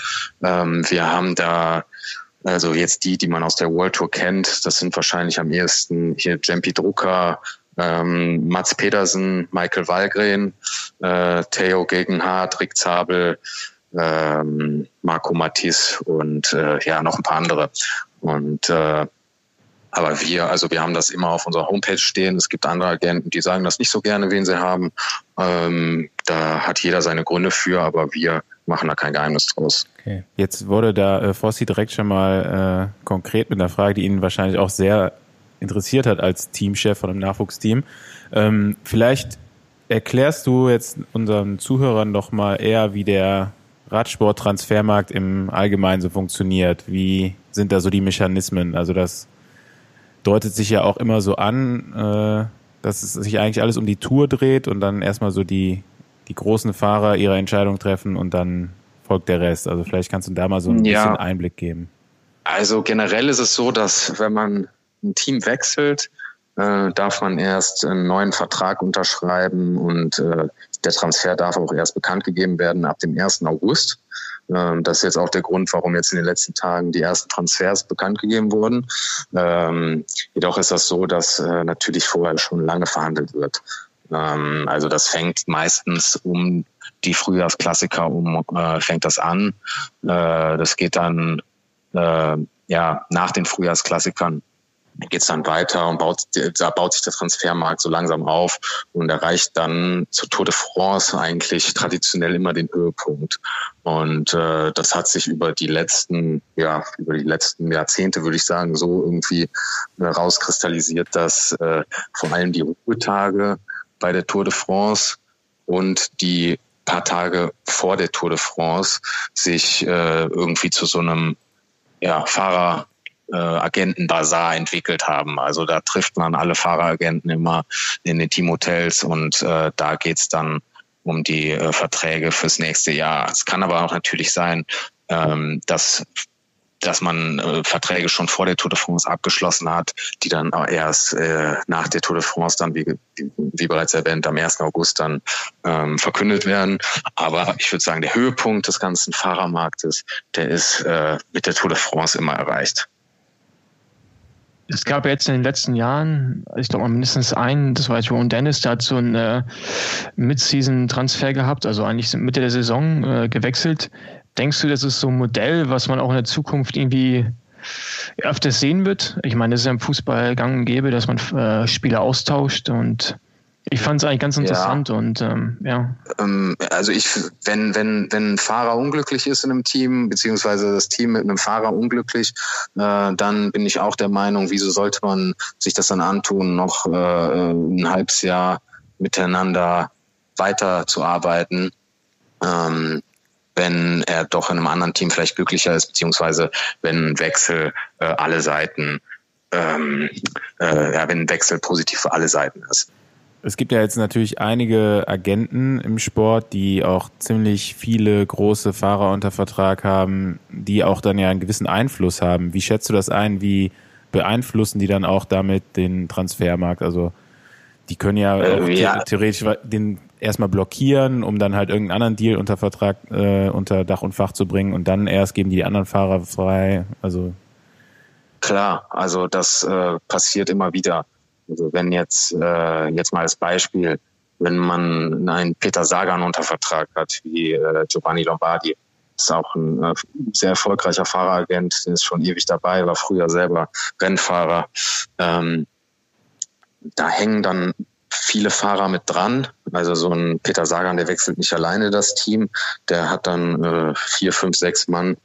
[SPEAKER 4] Ähm, wir haben da, also jetzt die, die man aus der World Tour kennt, das sind wahrscheinlich am ehesten hier Jempi Drucker, ähm, Mats Pedersen, Michael Wallgren, äh, Theo Gegenhardt, Rick Zabel, ähm, Marco Matisse und äh, ja noch ein paar andere. Und äh, aber wir, also wir haben das immer auf unserer Homepage stehen. Es gibt andere Agenten, die sagen das nicht so gerne, wen sie haben. Ähm, da hat jeder seine Gründe für, aber wir machen da kein Geheimnis draus.
[SPEAKER 3] Okay. Jetzt wurde da äh, Fossi direkt schon mal äh, konkret mit einer Frage, die Ihnen wahrscheinlich auch sehr interessiert hat als Teamchef von einem Nachwuchsteam. Ähm, vielleicht erklärst du jetzt unseren Zuhörern doch mal eher, wie der Radsport-Transfermarkt im Allgemeinen so funktioniert. Wie sind da so die Mechanismen? Also das deutet sich ja auch immer so an, äh, dass es sich eigentlich alles um die Tour dreht und dann erstmal so die, die großen Fahrer ihre Entscheidung treffen und dann folgt der Rest. Also vielleicht kannst du da mal so ein
[SPEAKER 4] Ja.
[SPEAKER 3] bisschen Einblick geben.
[SPEAKER 4] Also generell ist es so, dass wenn man ein Team wechselt, äh, darf man erst einen neuen Vertrag unterschreiben und äh, der Transfer darf auch erst bekannt gegeben werden ab dem 1. August. Ähm, das ist jetzt auch der Grund, warum jetzt in den letzten Tagen die ersten Transfers bekannt gegeben wurden. Ähm, jedoch ist das so, dass äh, natürlich vorher schon lange verhandelt wird. Ähm, also das fängt meistens um die Frühjahrsklassiker um, äh, fängt das an. Äh, das geht dann äh, ja nach den Frühjahrsklassikern geht's dann weiter und baut, da baut sich der Transfermarkt so langsam auf und erreicht dann zur Tour de France eigentlich traditionell immer den Höhepunkt. Und äh, das hat sich über die letzten, ja, über die letzten Jahrzehnte, würde ich sagen, so irgendwie äh, rauskristallisiert, dass äh, vor allem die Ruhetage bei der Tour de France und die paar Tage vor der Tour de France sich äh, irgendwie zu so einem ja, Fahrer äh, Agentenbazar entwickelt haben. Also da trifft man alle Fahreragenten immer in den Teamhotels und äh, da geht's dann um die äh, Verträge fürs nächste Jahr. Es kann aber auch natürlich sein, ähm, dass dass man äh, Verträge schon vor der Tour de France abgeschlossen hat, die dann auch erst äh, nach der Tour de France dann, wie, wie, wie bereits erwähnt, am 1. August dann ähm, verkündet werden. Aber ich würde sagen, der Höhepunkt des ganzen Fahrermarktes, der ist äh, mit der Tour de France immer erreicht.
[SPEAKER 2] Es gab jetzt in den letzten Jahren, ich glaube mal mindestens einen, das war Ron Dennis, der hat so einen äh, Mid-Season-Transfer gehabt, also eigentlich Mitte der Saison äh, gewechselt. Denkst du, das ist so ein Modell, was man auch in der Zukunft irgendwie öfters sehen wird? Ich meine, das ist ja im Fußball gang und gäbe, dass man äh, Spieler austauscht und ich fand es eigentlich ganz interessant und ähm, ja.
[SPEAKER 4] Ähm, also ich, wenn, wenn, wenn ein Fahrer unglücklich ist in einem Team, beziehungsweise das Team mit einem Fahrer unglücklich, äh, dann bin ich auch der Meinung, wieso sollte man sich das dann antun, noch äh, ein halbes Jahr miteinander weiterzuarbeiten, ähm, wenn er doch in einem anderen Team vielleicht glücklicher ist, beziehungsweise wenn ein Wechsel äh, alle Seiten, ähm, äh, ja, wenn ein Wechsel positiv für alle Seiten ist.
[SPEAKER 3] Es gibt ja jetzt natürlich einige Agenten im Sport, die auch ziemlich viele große Fahrer unter Vertrag haben, die auch dann ja einen gewissen Einfluss haben. Wie schätzt du das ein? Wie beeinflussen die dann auch damit den Transfermarkt? Also die können ja,
[SPEAKER 4] Äh,
[SPEAKER 3] auch
[SPEAKER 4] ja.
[SPEAKER 3] theoretisch den erstmal blockieren, um dann halt irgendeinen anderen Deal unter Vertrag, äh, unter Dach und Fach zu bringen und dann erst geben die anderen Fahrer frei. Also
[SPEAKER 4] klar, also das äh, passiert immer wieder. Also wenn jetzt äh, jetzt mal als Beispiel, wenn man einen Peter Sagan unter Vertrag hat, wie äh, Giovanni Lombardi, ist auch ein äh, sehr erfolgreicher Fahreragent, ist schon ewig dabei, war früher selber Rennfahrer. Ähm, da hängen dann viele Fahrer mit dran. Also so ein Peter Sagan, der wechselt nicht alleine das Team. Der hat dann äh, vier, fünf, sechs Mann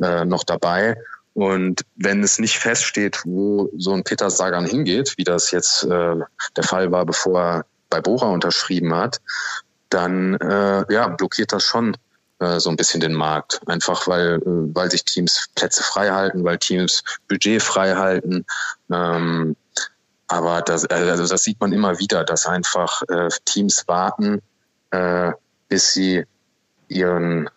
[SPEAKER 4] äh, noch dabei. Und wenn es nicht feststeht, wo so ein Peter Sagan hingeht, wie das jetzt äh, der Fall war, bevor er bei Bora unterschrieben hat, dann äh, ja, blockiert das schon äh, so ein bisschen den Markt. Einfach weil, äh, weil sich Teams Plätze frei halten, weil Teams Budget frei halten. Ähm, aber das, also das sieht man immer wieder, dass einfach äh, Teams warten, äh, bis sie ihren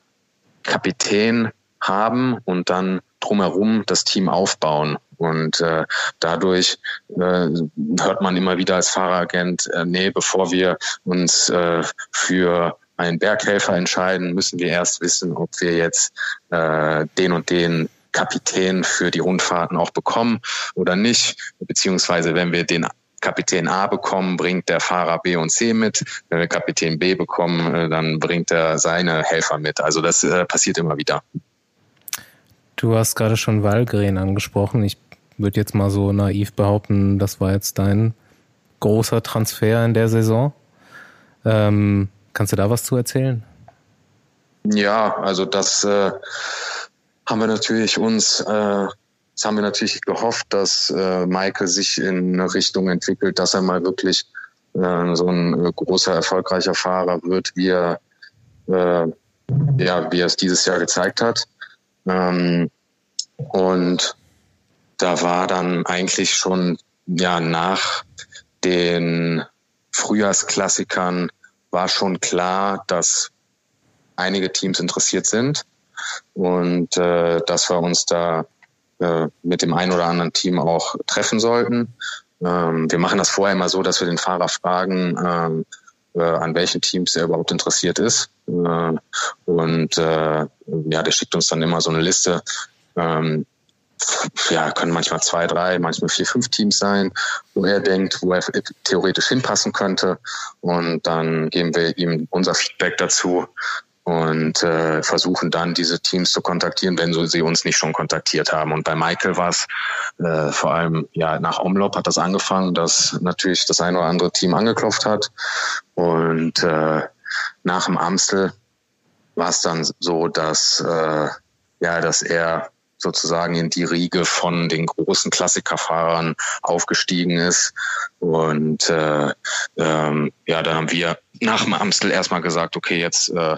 [SPEAKER 4] Kapitän haben und dann drumherum das Team aufbauen. Und äh, dadurch äh, hört man immer wieder als Fahreragent, äh, nee, bevor wir uns äh, für einen Berghelfer entscheiden, müssen wir erst wissen, ob wir jetzt äh, den und den Kapitän für die Rundfahrten auch bekommen oder nicht. Beziehungsweise wenn wir den Kapitän A bekommen, bringt der Fahrer B und C mit. Wenn wir Kapitän B bekommen, äh, dann bringt er seine Helfer mit. Also das äh, passiert immer wieder.
[SPEAKER 1] Du hast gerade schon Walgren angesprochen. Ich würde jetzt mal so naiv behaupten, das war jetzt dein großer Transfer in der Saison. Ähm, kannst du da was zu erzählen?
[SPEAKER 4] Ja, also das äh, haben wir natürlich uns, äh, das haben wir natürlich gehofft, dass äh, Michael sich in eine Richtung entwickelt, dass er mal wirklich äh, so ein äh, großer, erfolgreicher Fahrer wird, wie er, äh, ja, wie er es dieses Jahr gezeigt hat. Ähm, und da war dann eigentlich schon ja nach den Frühjahrsklassikern war schon klar, dass einige Teams interessiert sind und äh, dass wir uns da äh, mit dem einen oder anderen Team auch treffen sollten. Ähm, wir machen das vorher immer so, dass wir den Fahrer fragen, ähm, äh, an welchen Teams er überhaupt interessiert ist. Äh, und äh, ja, der schickt uns dann immer so eine Liste. Ähm, ja, können manchmal zwei, drei, manchmal vier, fünf Teams sein, wo er denkt, wo er theoretisch hinpassen könnte. Und dann geben wir ihm unser Feedback dazu und äh, versuchen dann diese Teams zu kontaktieren, wenn sie uns nicht schon kontaktiert haben. Und bei Michael war es äh, vor allem ja nach Omlop hat das angefangen, dass natürlich das eine oder andere Team angeklopft hat und äh, nach dem Amstel war es dann so, dass äh, ja, dass er sozusagen in die Riege von den großen Klassikerfahrern aufgestiegen ist. Und äh, ähm, ja, da haben wir nach dem Amstel erstmal gesagt, okay, jetzt äh,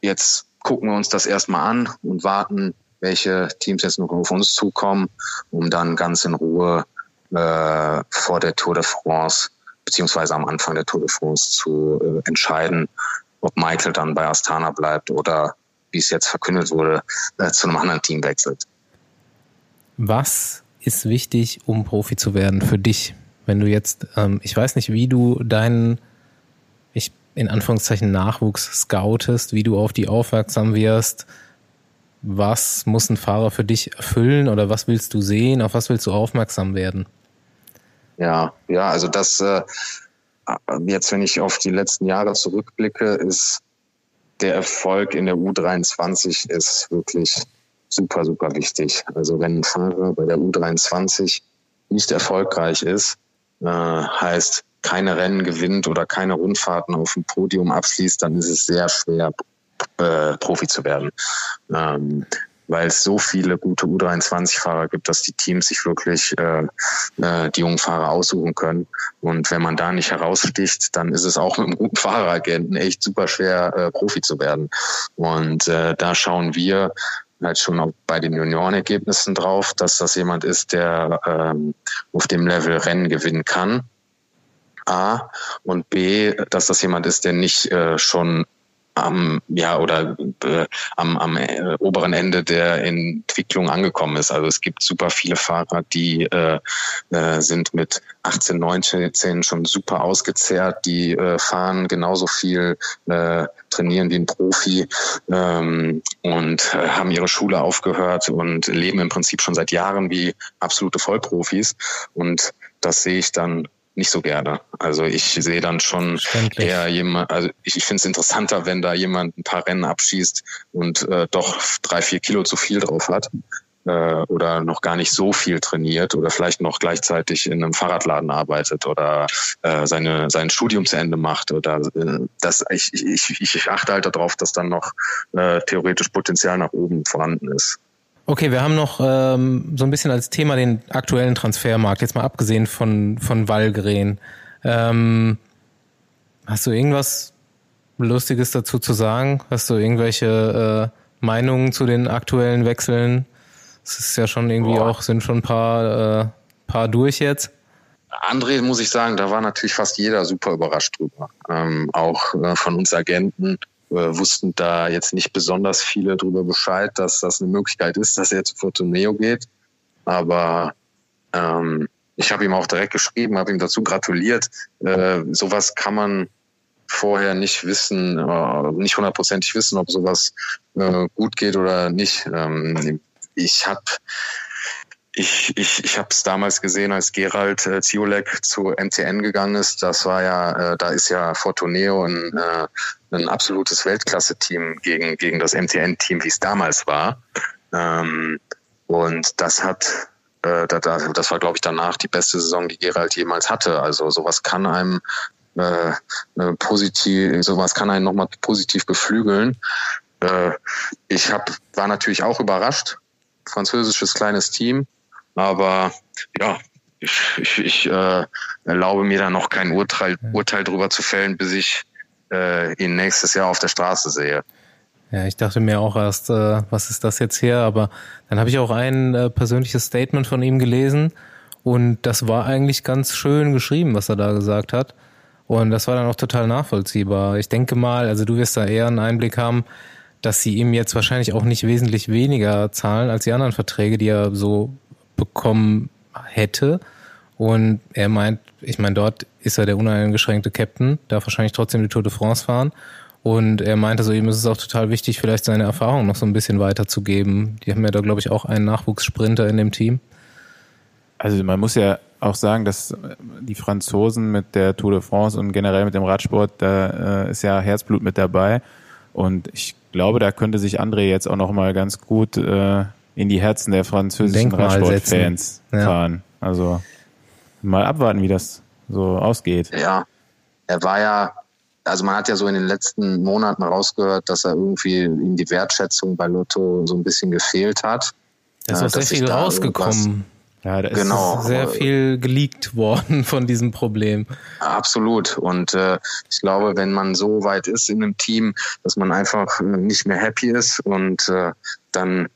[SPEAKER 4] Jetzt gucken wir uns das erstmal an und warten, welche Teams jetzt noch auf uns zukommen, um dann ganz in Ruhe äh, vor der Tour de France beziehungsweise am Anfang der Tour de France zu äh, entscheiden, ob Michael dann bei Astana bleibt oder wie es jetzt verkündet wurde, äh, zu einem anderen Team wechselt.
[SPEAKER 1] Was ist wichtig, um Profi zu werden für dich? Wenn du jetzt, ähm, ich weiß nicht, wie du deinen in Anführungszeichen Nachwuchs scoutest, wie du auf die aufmerksam wirst. Was muss ein Fahrer für dich erfüllen oder was willst du sehen? Auf was willst du aufmerksam werden?
[SPEAKER 4] Ja, ja, also das äh, jetzt, wenn ich auf die letzten Jahre zurückblicke, ist der Erfolg in der U23 ist wirklich super, super wichtig. Also wenn ein Fahrer bei der U23 nicht erfolgreich ist, äh, heißt keine Rennen gewinnt oder keine Rundfahrten auf dem Podium abschließt, dann ist es sehr schwer, äh, Profi zu werden. Ähm, weil es so viele gute U23-Fahrer gibt, dass die Teams sich wirklich äh, äh, die jungen Fahrer aussuchen können. Und wenn man da nicht heraussticht, dann ist es auch mit einem guten Fahreragenten echt super schwer, äh, Profi zu werden. Und äh, da schauen wir halt schon auch bei den Juniorenergebnissen drauf, dass das jemand ist, der ähm, auf dem Level Rennen gewinnen kann A und B, dass das jemand ist, der nicht äh, schon am, ja, oder äh, am, am äh, oberen Ende der Entwicklung angekommen ist. Also es gibt super viele Fahrer, die äh, äh, sind mit 18, 19 schon super ausgezehrt, die äh, fahren genauso viel, äh, trainieren wie ein Profi ähm, und äh, haben ihre Schule aufgehört und leben im Prinzip schon seit Jahren wie absolute Vollprofis. Und das sehe ich dann nicht so gerne. Also ich sehe dann schon eher jemand, also ich, ich finde es interessanter, wenn da jemand ein paar Rennen abschießt und äh, doch drei, vier Kilo zu viel drauf hat äh, oder noch gar nicht so viel trainiert oder vielleicht noch gleichzeitig in einem Fahrradladen arbeitet oder äh, seine, sein Studium zu Ende macht oder äh, das ich, ich, ich achte halt darauf, dass dann noch äh, theoretisch Potenzial nach oben vorhanden ist.
[SPEAKER 1] Okay, wir haben noch ähm, so ein bisschen als Thema den aktuellen Transfermarkt, jetzt mal abgesehen von, von Walgren. Ähm, hast du irgendwas Lustiges dazu zu sagen? Hast du irgendwelche äh, Meinungen zu den aktuellen Wechseln? Es ist ja schon irgendwie Boah. auch, sind schon ein paar, äh, paar durch jetzt.
[SPEAKER 4] André, muss ich sagen, da war natürlich fast jeder super überrascht drüber. Ähm, auch äh, von uns Agenten wussten da jetzt nicht besonders viele drüber Bescheid, dass das eine Möglichkeit ist, dass er zu Fortuneo geht. Aber ähm, ich habe ihm auch direkt geschrieben, habe ihm dazu gratuliert. Äh, sowas kann man vorher nicht wissen, äh, nicht hundertprozentig wissen, ob sowas äh, gut geht oder nicht. Ähm, ich habe ich, ich, ich habe es damals gesehen, als Gerald äh, Ziolek zu MTN gegangen ist. Das war ja, äh, da ist ja Fortuneo ein, äh, ein absolutes Weltklasse-Team gegen, gegen das MTN-Team, wie es damals war. Ähm, und das hat, äh, da, da, das war, glaube ich, danach die beste Saison, die Gerald jemals hatte. Also sowas kann einem äh, äh positiv, sowas kann einen nochmal positiv beflügeln. Äh, ich hab, war natürlich auch überrascht. Französisches kleines Team aber ja, ich, ich, ich äh, erlaube mir da noch kein Urteil, Urteil drüber zu fällen, bis ich äh, ihn nächstes Jahr auf der Straße sehe.
[SPEAKER 1] Ja, ich dachte mir auch erst, äh, was ist das jetzt her? Aber dann habe ich auch ein äh, persönliches Statement von ihm gelesen und das war eigentlich ganz schön geschrieben, was er da gesagt hat. Und das war dann auch total nachvollziehbar. Ich denke mal, also du wirst da eher einen Einblick haben, dass sie ihm jetzt wahrscheinlich auch nicht wesentlich weniger zahlen als die anderen Verträge, die er so bekommen hätte. Und er meint, ich meine, dort ist er der uneingeschränkte Captain, darf wahrscheinlich trotzdem die Tour de France fahren. Und er meinte so, ihm ist es auch total wichtig, vielleicht seine Erfahrung noch so ein bisschen weiterzugeben. Die haben ja da, glaube ich, auch einen Nachwuchssprinter in dem Team.
[SPEAKER 3] Also man muss ja auch sagen, dass die Franzosen mit der Tour de France und generell mit dem Radsport, da äh, ist ja Herzblut mit dabei. Und ich glaube, da könnte sich André jetzt auch noch mal ganz gut äh, in die Herzen der französischen Radsportfans ja. fahren. Also mal abwarten, wie das so ausgeht.
[SPEAKER 4] Ja, er war ja, also man hat ja so in den letzten Monaten rausgehört, dass er irgendwie ihm die Wertschätzung bei Lotto so ein bisschen gefehlt hat.
[SPEAKER 1] Da ist auch sehr viel rausgekommen. Ja, da ist genau. sehr viel geleakt worden von diesem Problem.
[SPEAKER 4] Absolut. Und äh, ich glaube, wenn man so weit ist in einem Team, dass man einfach äh, nicht mehr happy ist und äh, dann,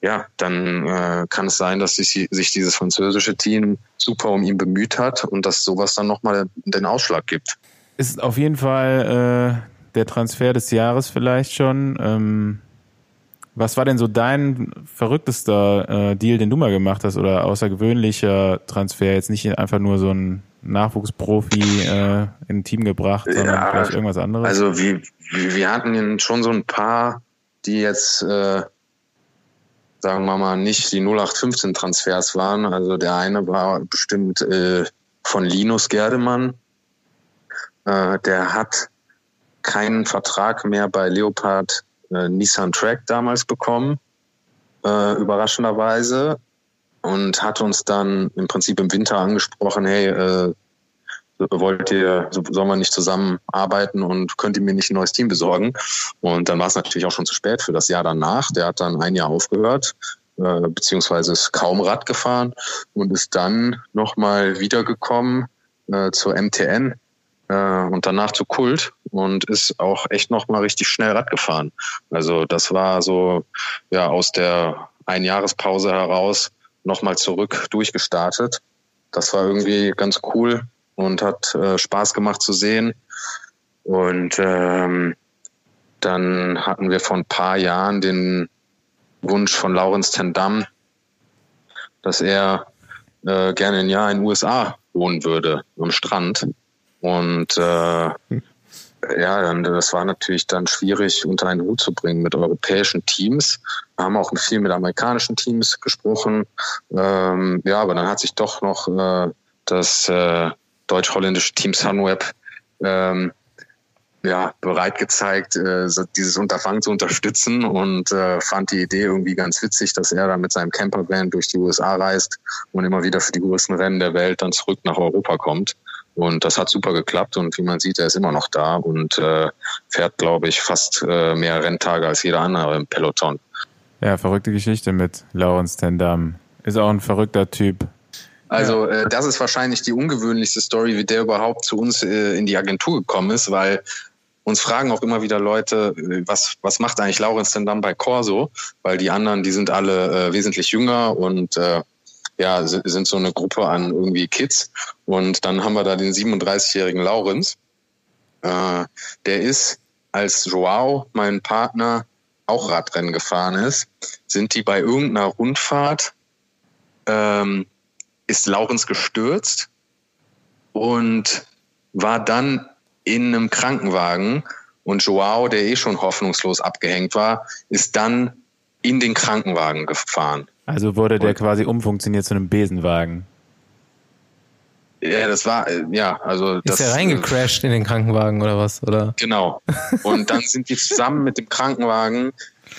[SPEAKER 4] ja, dann äh, kann es sein, dass sich, sich dieses französische Team super um ihn bemüht hat und dass sowas dann nochmal den Ausschlag gibt.
[SPEAKER 3] Ist auf jeden Fall äh, der Transfer des Jahres vielleicht schon. Ähm was war denn so dein verrücktester äh, Deal, den du mal gemacht hast oder außergewöhnlicher Transfer? Jetzt nicht einfach nur so ein Nachwuchsprofi äh, in ein Team gebracht, sondern ja, vielleicht irgendwas anderes?
[SPEAKER 4] Also wir, wir hatten schon so ein paar, die jetzt, äh, sagen wir mal, nicht die 0815 Transfers waren. Also der eine war bestimmt äh, von Linus Gerdemann. Äh, der hat keinen Vertrag mehr bei Leopard äh, Nissan Track damals bekommen, äh, überraschenderweise, und hat uns dann im Prinzip im Winter angesprochen, hey, äh, wollt ihr, sollen wir nicht zusammenarbeiten und könnt ihr mir nicht ein neues Team besorgen? Und dann war es natürlich auch schon zu spät für das Jahr danach. Der hat dann ein Jahr aufgehört, äh, beziehungsweise ist kaum Rad gefahren und ist dann nochmal wiedergekommen äh, zur MTN äh, und danach zu Kult und ist auch echt noch mal richtig schnell Rad gefahren. Also das war so ja aus der Einjahrespause heraus noch mal zurück durchgestartet. Das war irgendwie ganz cool und hat äh, Spaß gemacht zu sehen. Und ähm, dann hatten wir vor ein paar Jahren den Wunsch von Laurens Tendam, dass er äh, gerne ein Jahr in den USA wohnen würde, am Strand. Und äh, ja, dann, das war natürlich dann schwierig unter einen Hut zu bringen mit europäischen Teams. Wir haben auch viel mit amerikanischen Teams gesprochen. Ähm, ja, aber dann hat sich doch noch äh, das äh, deutsch-holländische Team Sunweb ähm, ja, bereit gezeigt, äh, dieses Unterfangen zu unterstützen und äh, fand die Idee irgendwie ganz witzig, dass er dann mit seinem Campervan durch die USA reist und immer wieder für die größten Rennen der Welt dann zurück nach Europa kommt. Und das hat super geklappt und wie man sieht, er ist immer noch da und äh, fährt, glaube ich, fast äh, mehr Renntage als jeder andere im Peloton.
[SPEAKER 3] Ja, verrückte Geschichte mit Laurens Tendam. Ist auch ein verrückter Typ.
[SPEAKER 4] Also äh, das ist wahrscheinlich die ungewöhnlichste Story, wie der überhaupt zu uns äh, in die Agentur gekommen ist, weil uns fragen auch immer wieder Leute, äh, was, was macht eigentlich Laurens denn dann bei Corso? Weil die anderen, die sind alle äh, wesentlich jünger und äh, ja, sind so eine Gruppe an irgendwie Kids. Und dann haben wir da den 37-jährigen Laurens. Äh, der ist, als Joao, mein Partner, auch Radrennen gefahren ist, sind die bei irgendeiner Rundfahrt, ähm, ist Laurens gestürzt und war dann in einem Krankenwagen und Joao, der eh schon hoffnungslos abgehängt war, ist dann in den Krankenwagen gefahren.
[SPEAKER 3] Also wurde der quasi umfunktioniert zu einem Besenwagen.
[SPEAKER 4] Ja, das war, äh, ja, also.
[SPEAKER 1] Ist er reingecrashed in den Krankenwagen oder was, oder?
[SPEAKER 4] Genau. Und dann sind die zusammen mit dem Krankenwagen,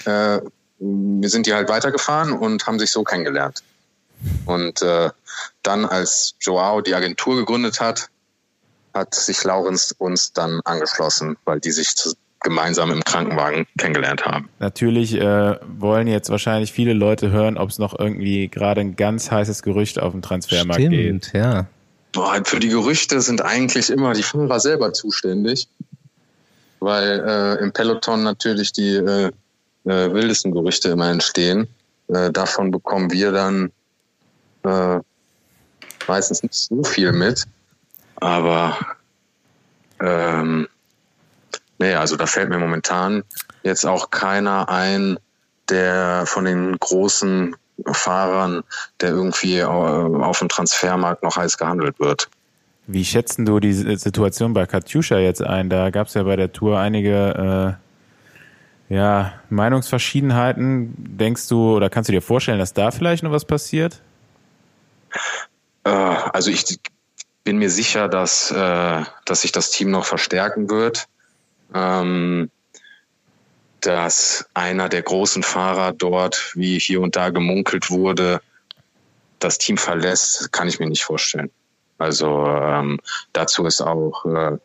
[SPEAKER 4] äh, wir sind die halt weitergefahren und haben sich so kennengelernt. Und äh, dann, als Joao die Agentur gegründet hat, hat sich Laurens uns dann angeschlossen, weil die sich gemeinsam im Krankenwagen kennengelernt haben.
[SPEAKER 3] Natürlich äh, wollen jetzt wahrscheinlich viele Leute hören, ob es noch irgendwie gerade ein ganz heißes Gerücht auf dem Transfermarkt Stimmt, geht.
[SPEAKER 1] ja.
[SPEAKER 4] Boah, für die Gerüchte sind eigentlich immer die Fahrer selber zuständig, weil äh, im Peloton natürlich die äh, äh, wildesten Gerüchte immer entstehen. Äh, davon bekommen wir dann äh, meistens nicht so viel mit, aber ähm, Nee, also da fällt mir momentan jetzt auch keiner ein, der von den großen Fahrern, der irgendwie äh, auf dem Transfermarkt noch heiß gehandelt wird.
[SPEAKER 3] Wie schätzen du die Situation bei Katjuscha jetzt ein? Da gab es ja bei der Tour einige äh, ja, Meinungsverschiedenheiten. Denkst du oder kannst du dir vorstellen, dass da vielleicht noch was passiert?
[SPEAKER 4] Äh, also ich bin mir sicher, dass, äh, dass sich das Team noch verstärken wird ähm, dass einer der großen Fahrer dort, wie hier und da gemunkelt wurde, das Team verlässt, kann ich mir nicht vorstellen. Also ähm, dazu ist auch äh,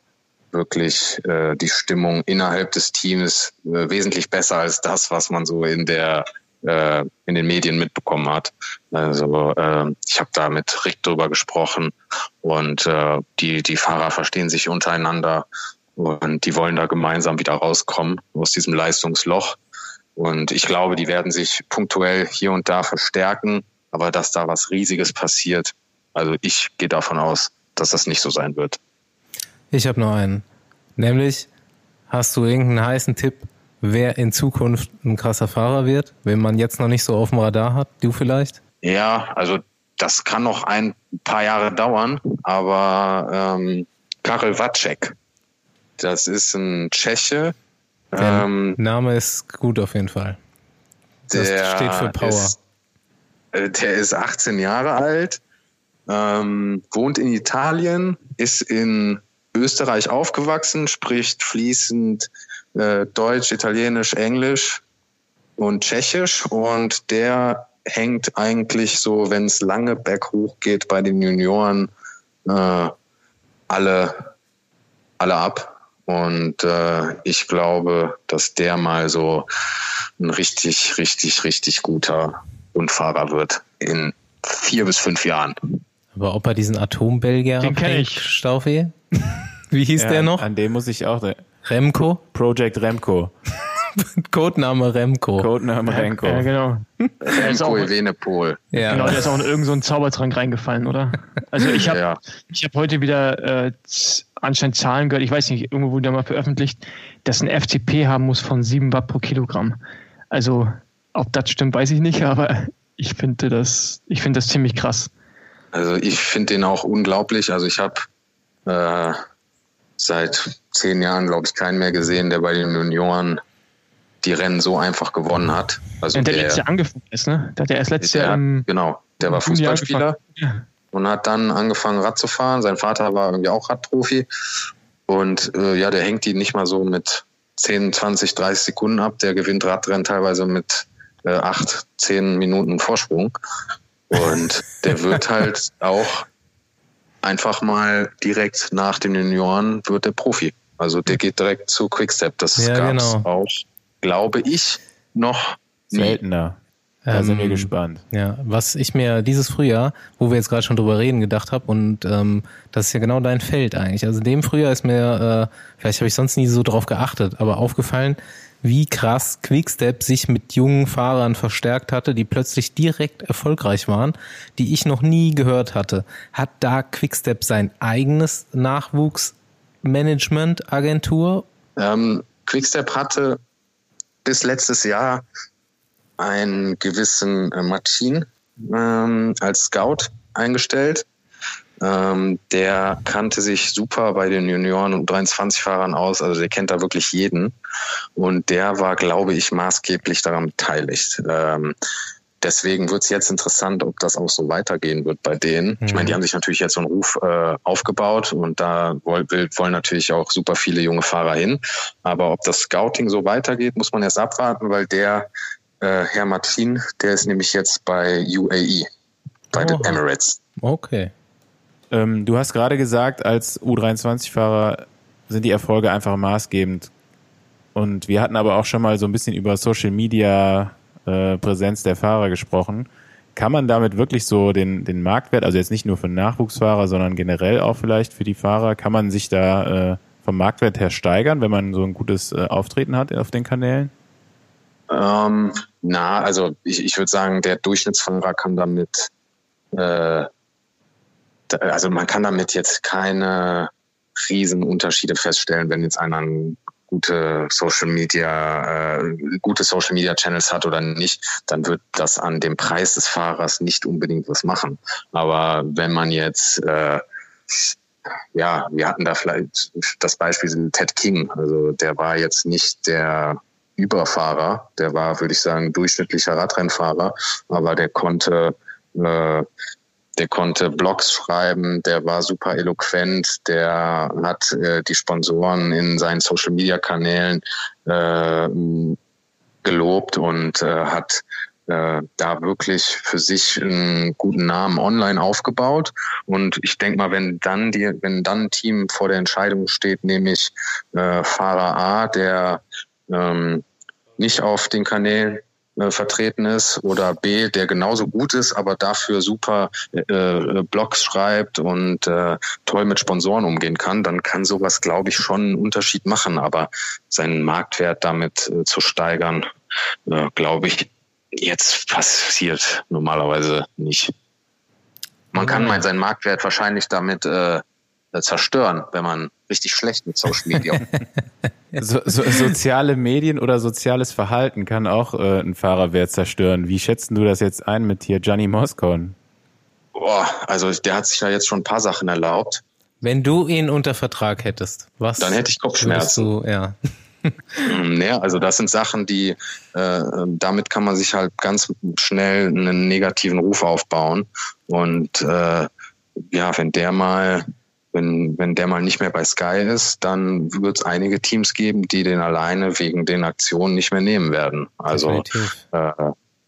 [SPEAKER 4] wirklich äh, die Stimmung innerhalb des Teams äh, wesentlich besser als das, was man so in der äh, in den Medien mitbekommen hat. Also äh, ich habe da mit Rick drüber gesprochen und äh, die die Fahrer verstehen sich untereinander und die wollen da gemeinsam wieder rauskommen aus diesem Leistungsloch. Und ich glaube, die werden sich punktuell hier und da verstärken, aber dass da was Riesiges passiert, also ich gehe davon aus, dass das nicht so sein wird.
[SPEAKER 1] Ich habe noch einen. Nämlich, hast du irgendeinen heißen Tipp, wer in Zukunft ein krasser Fahrer wird, wenn man jetzt noch nicht so auf dem Radar hat? Du vielleicht?
[SPEAKER 4] Ja, also das kann noch ein paar Jahre dauern, aber ähm, Karel Wacek das ist ein Tscheche.
[SPEAKER 1] Der ähm, Name ist gut auf jeden Fall. Das steht für Power.
[SPEAKER 4] Ist, äh, der ist 18 Jahre alt, ähm, wohnt in Italien, ist in Österreich aufgewachsen, spricht fließend äh, Deutsch, Italienisch, Englisch und Tschechisch und der hängt eigentlich so, wenn es lange berghoch geht bei den Junioren, äh, alle, alle ab. Und äh, ich glaube, dass der mal so ein richtig, richtig, richtig guter Rundfahrer wird in vier bis fünf Jahren.
[SPEAKER 1] Aber ob er diesen Atombelgier
[SPEAKER 2] Den kenne ich.
[SPEAKER 1] Staufe? Wie hieß
[SPEAKER 3] ja,
[SPEAKER 1] der noch?
[SPEAKER 3] An dem muss ich auch.
[SPEAKER 1] Remco?
[SPEAKER 3] Project Remco.
[SPEAKER 1] Codename Remco.
[SPEAKER 3] Codename Remco.
[SPEAKER 2] Ja, genau. Der ist auch,
[SPEAKER 4] Remco Evenepoel.
[SPEAKER 1] Ja.
[SPEAKER 2] genau, der ist auch in irgendeinen so Zaubertrank reingefallen, oder? Also ich habe
[SPEAKER 4] Ja.
[SPEAKER 2] ich hab heute wieder äh, anscheinend Zahlen gehört, ich weiß nicht, irgendwo wurde da mal veröffentlicht, dass ein FTP haben muss von 7 Watt pro Kilogramm. Also, ob das stimmt, weiß ich nicht, aber ich finde das, ich finde das ziemlich krass.
[SPEAKER 4] Also ich finde den auch unglaublich. Also ich habe äh, seit zehn Jahren, glaube ich, keinen mehr gesehen, der bei den Junioren die Rennen so einfach gewonnen hat. Also
[SPEAKER 2] Und der,
[SPEAKER 4] der,
[SPEAKER 2] letztes Jahr angefangen ist, ne? Der hat ja erst letztes Jahr
[SPEAKER 4] genau, der war Fußballspieler und hat dann angefangen Rad zu fahren. Sein Vater war irgendwie auch Radprofi und äh, ja, der hängt die nicht mal so mit 10, 20, 30 Sekunden ab. Der gewinnt Radrennen teilweise mit äh, 8, 10 Minuten Vorsprung und der wird halt auch einfach mal direkt nach den Junioren wird der Profi. Also der geht direkt zu Quickstep. Das
[SPEAKER 1] Ja,
[SPEAKER 4] gab's
[SPEAKER 1] genau.
[SPEAKER 4] auch, glaube ich, noch.
[SPEAKER 3] Seltener. Da sind wir
[SPEAKER 1] Ähm,
[SPEAKER 3] gespannt.
[SPEAKER 1] Ja, was ich mir dieses Frühjahr, wo wir jetzt gerade schon drüber reden, gedacht habe, und ähm, das ist ja genau dein Feld eigentlich. Also in dem Frühjahr ist mir, äh, vielleicht habe ich sonst nie so drauf geachtet, aber aufgefallen, wie krass Quickstep sich mit jungen Fahrern verstärkt hatte, die plötzlich direkt erfolgreich waren, die ich noch nie gehört hatte. Hat da Quickstep sein eigenes Nachwuchsmanagement-Agentur?
[SPEAKER 4] Ähm, Quickstep hatte bis letztes Jahr einen gewissen äh, Martin ähm, als Scout eingestellt. Ähm, der kannte sich super bei den Junioren und 23-Fahrern aus, also der kennt da wirklich jeden. Und der war, glaube ich, maßgeblich daran beteiligt. Ähm, deswegen wird es jetzt interessant, ob das auch so weitergehen wird bei denen. Ich meine, die haben sich natürlich jetzt so einen Ruf äh, aufgebaut und da woll, will, wollen natürlich auch super viele junge Fahrer hin. Aber ob das Scouting so weitergeht, muss man erst abwarten, weil der äh, Herr Martin, der ist nämlich jetzt bei UAE, bei den
[SPEAKER 1] Oha.
[SPEAKER 4] Emirates.
[SPEAKER 1] Okay.
[SPEAKER 3] Ähm, du hast gerade gesagt, als U23-Fahrer sind die Erfolge einfach maßgebend. Und wir hatten aber auch schon mal so ein bisschen über Social Media äh, Präsenz der Fahrer gesprochen. Kann man damit wirklich so den, den Marktwert, also jetzt nicht nur für Nachwuchsfahrer, sondern generell auch vielleicht für die Fahrer, kann man sich da äh, vom Marktwert her steigern, wenn man so ein gutes äh, Auftreten hat auf den Kanälen?
[SPEAKER 4] Ähm, na, also ich, ich würde sagen, der Durchschnittsfahrer kann damit, äh, also man kann damit jetzt keine riesen Unterschiede feststellen, wenn jetzt einer ein gute Social Media, äh, gute Social Media Channels hat oder nicht, dann wird das an dem Preis des Fahrers nicht unbedingt was machen. Aber wenn man jetzt äh, ja, wir hatten da vielleicht das Beispiel Ted King. Also der war jetzt nicht der Überfahrer, der war, würde ich sagen, durchschnittlicher Radrennfahrer, aber der konnte, äh, der konnte Blogs schreiben, der war super eloquent, der hat äh, die Sponsoren in seinen Social Media Kanälen äh, gelobt und äh, hat äh, da wirklich für sich einen guten Namen online aufgebaut. Und ich denke mal, wenn dann die, wenn dann ein Team vor der Entscheidung steht, nämlich äh, Fahrer A, der ähm, nicht auf den Kanälen äh, vertreten ist oder B, der genauso gut ist, aber dafür super äh, Blogs schreibt und äh, toll mit Sponsoren umgehen kann, dann kann sowas, glaube ich, schon einen Unterschied machen. Aber seinen Marktwert damit äh, zu steigern, äh, glaube ich, jetzt passiert normalerweise nicht. Man kann mal seinen Marktwert wahrscheinlich damit äh, zerstören, wenn man richtig schlecht mit Social Media.
[SPEAKER 3] So, so, soziale Medien oder soziales Verhalten kann auch äh, einen Fahrerwert zerstören. Wie schätzt du das jetzt ein mit hier Gianni Moscon?
[SPEAKER 4] Boah, also der hat sich ja jetzt schon ein paar Sachen erlaubt.
[SPEAKER 1] Wenn du ihn unter Vertrag hättest, was?
[SPEAKER 4] Dann hätte ich Kopfschmerzen.
[SPEAKER 1] Du, ja.
[SPEAKER 4] Nee, also das sind Sachen, die äh, damit kann man sich halt ganz schnell einen negativen Ruf aufbauen. Und äh, ja, wenn der mal, wenn, wenn der mal nicht mehr bei Sky ist, dann wird es einige Teams geben, die den alleine wegen den Aktionen nicht mehr nehmen werden. Also äh,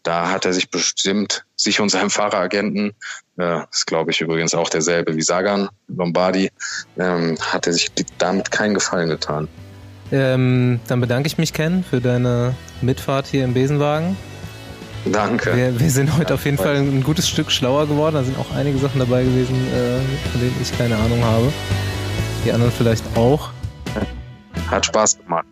[SPEAKER 4] da hat er sich bestimmt, sich und seinem Fahreragenten, äh, ist glaube ich übrigens auch derselbe wie Sagan Lombardi, ähm, hat er sich damit keinen Gefallen getan.
[SPEAKER 1] Ähm, dann bedanke ich mich, Ken, für deine Mitfahrt hier im Besenwagen.
[SPEAKER 4] Danke.
[SPEAKER 1] Wir, wir sind heute auf jeden Fall ein gutes Stück schlauer geworden. Da sind auch einige Sachen dabei gewesen, äh, von denen ich keine Ahnung habe. Die anderen vielleicht auch.
[SPEAKER 4] Hat Spaß gemacht.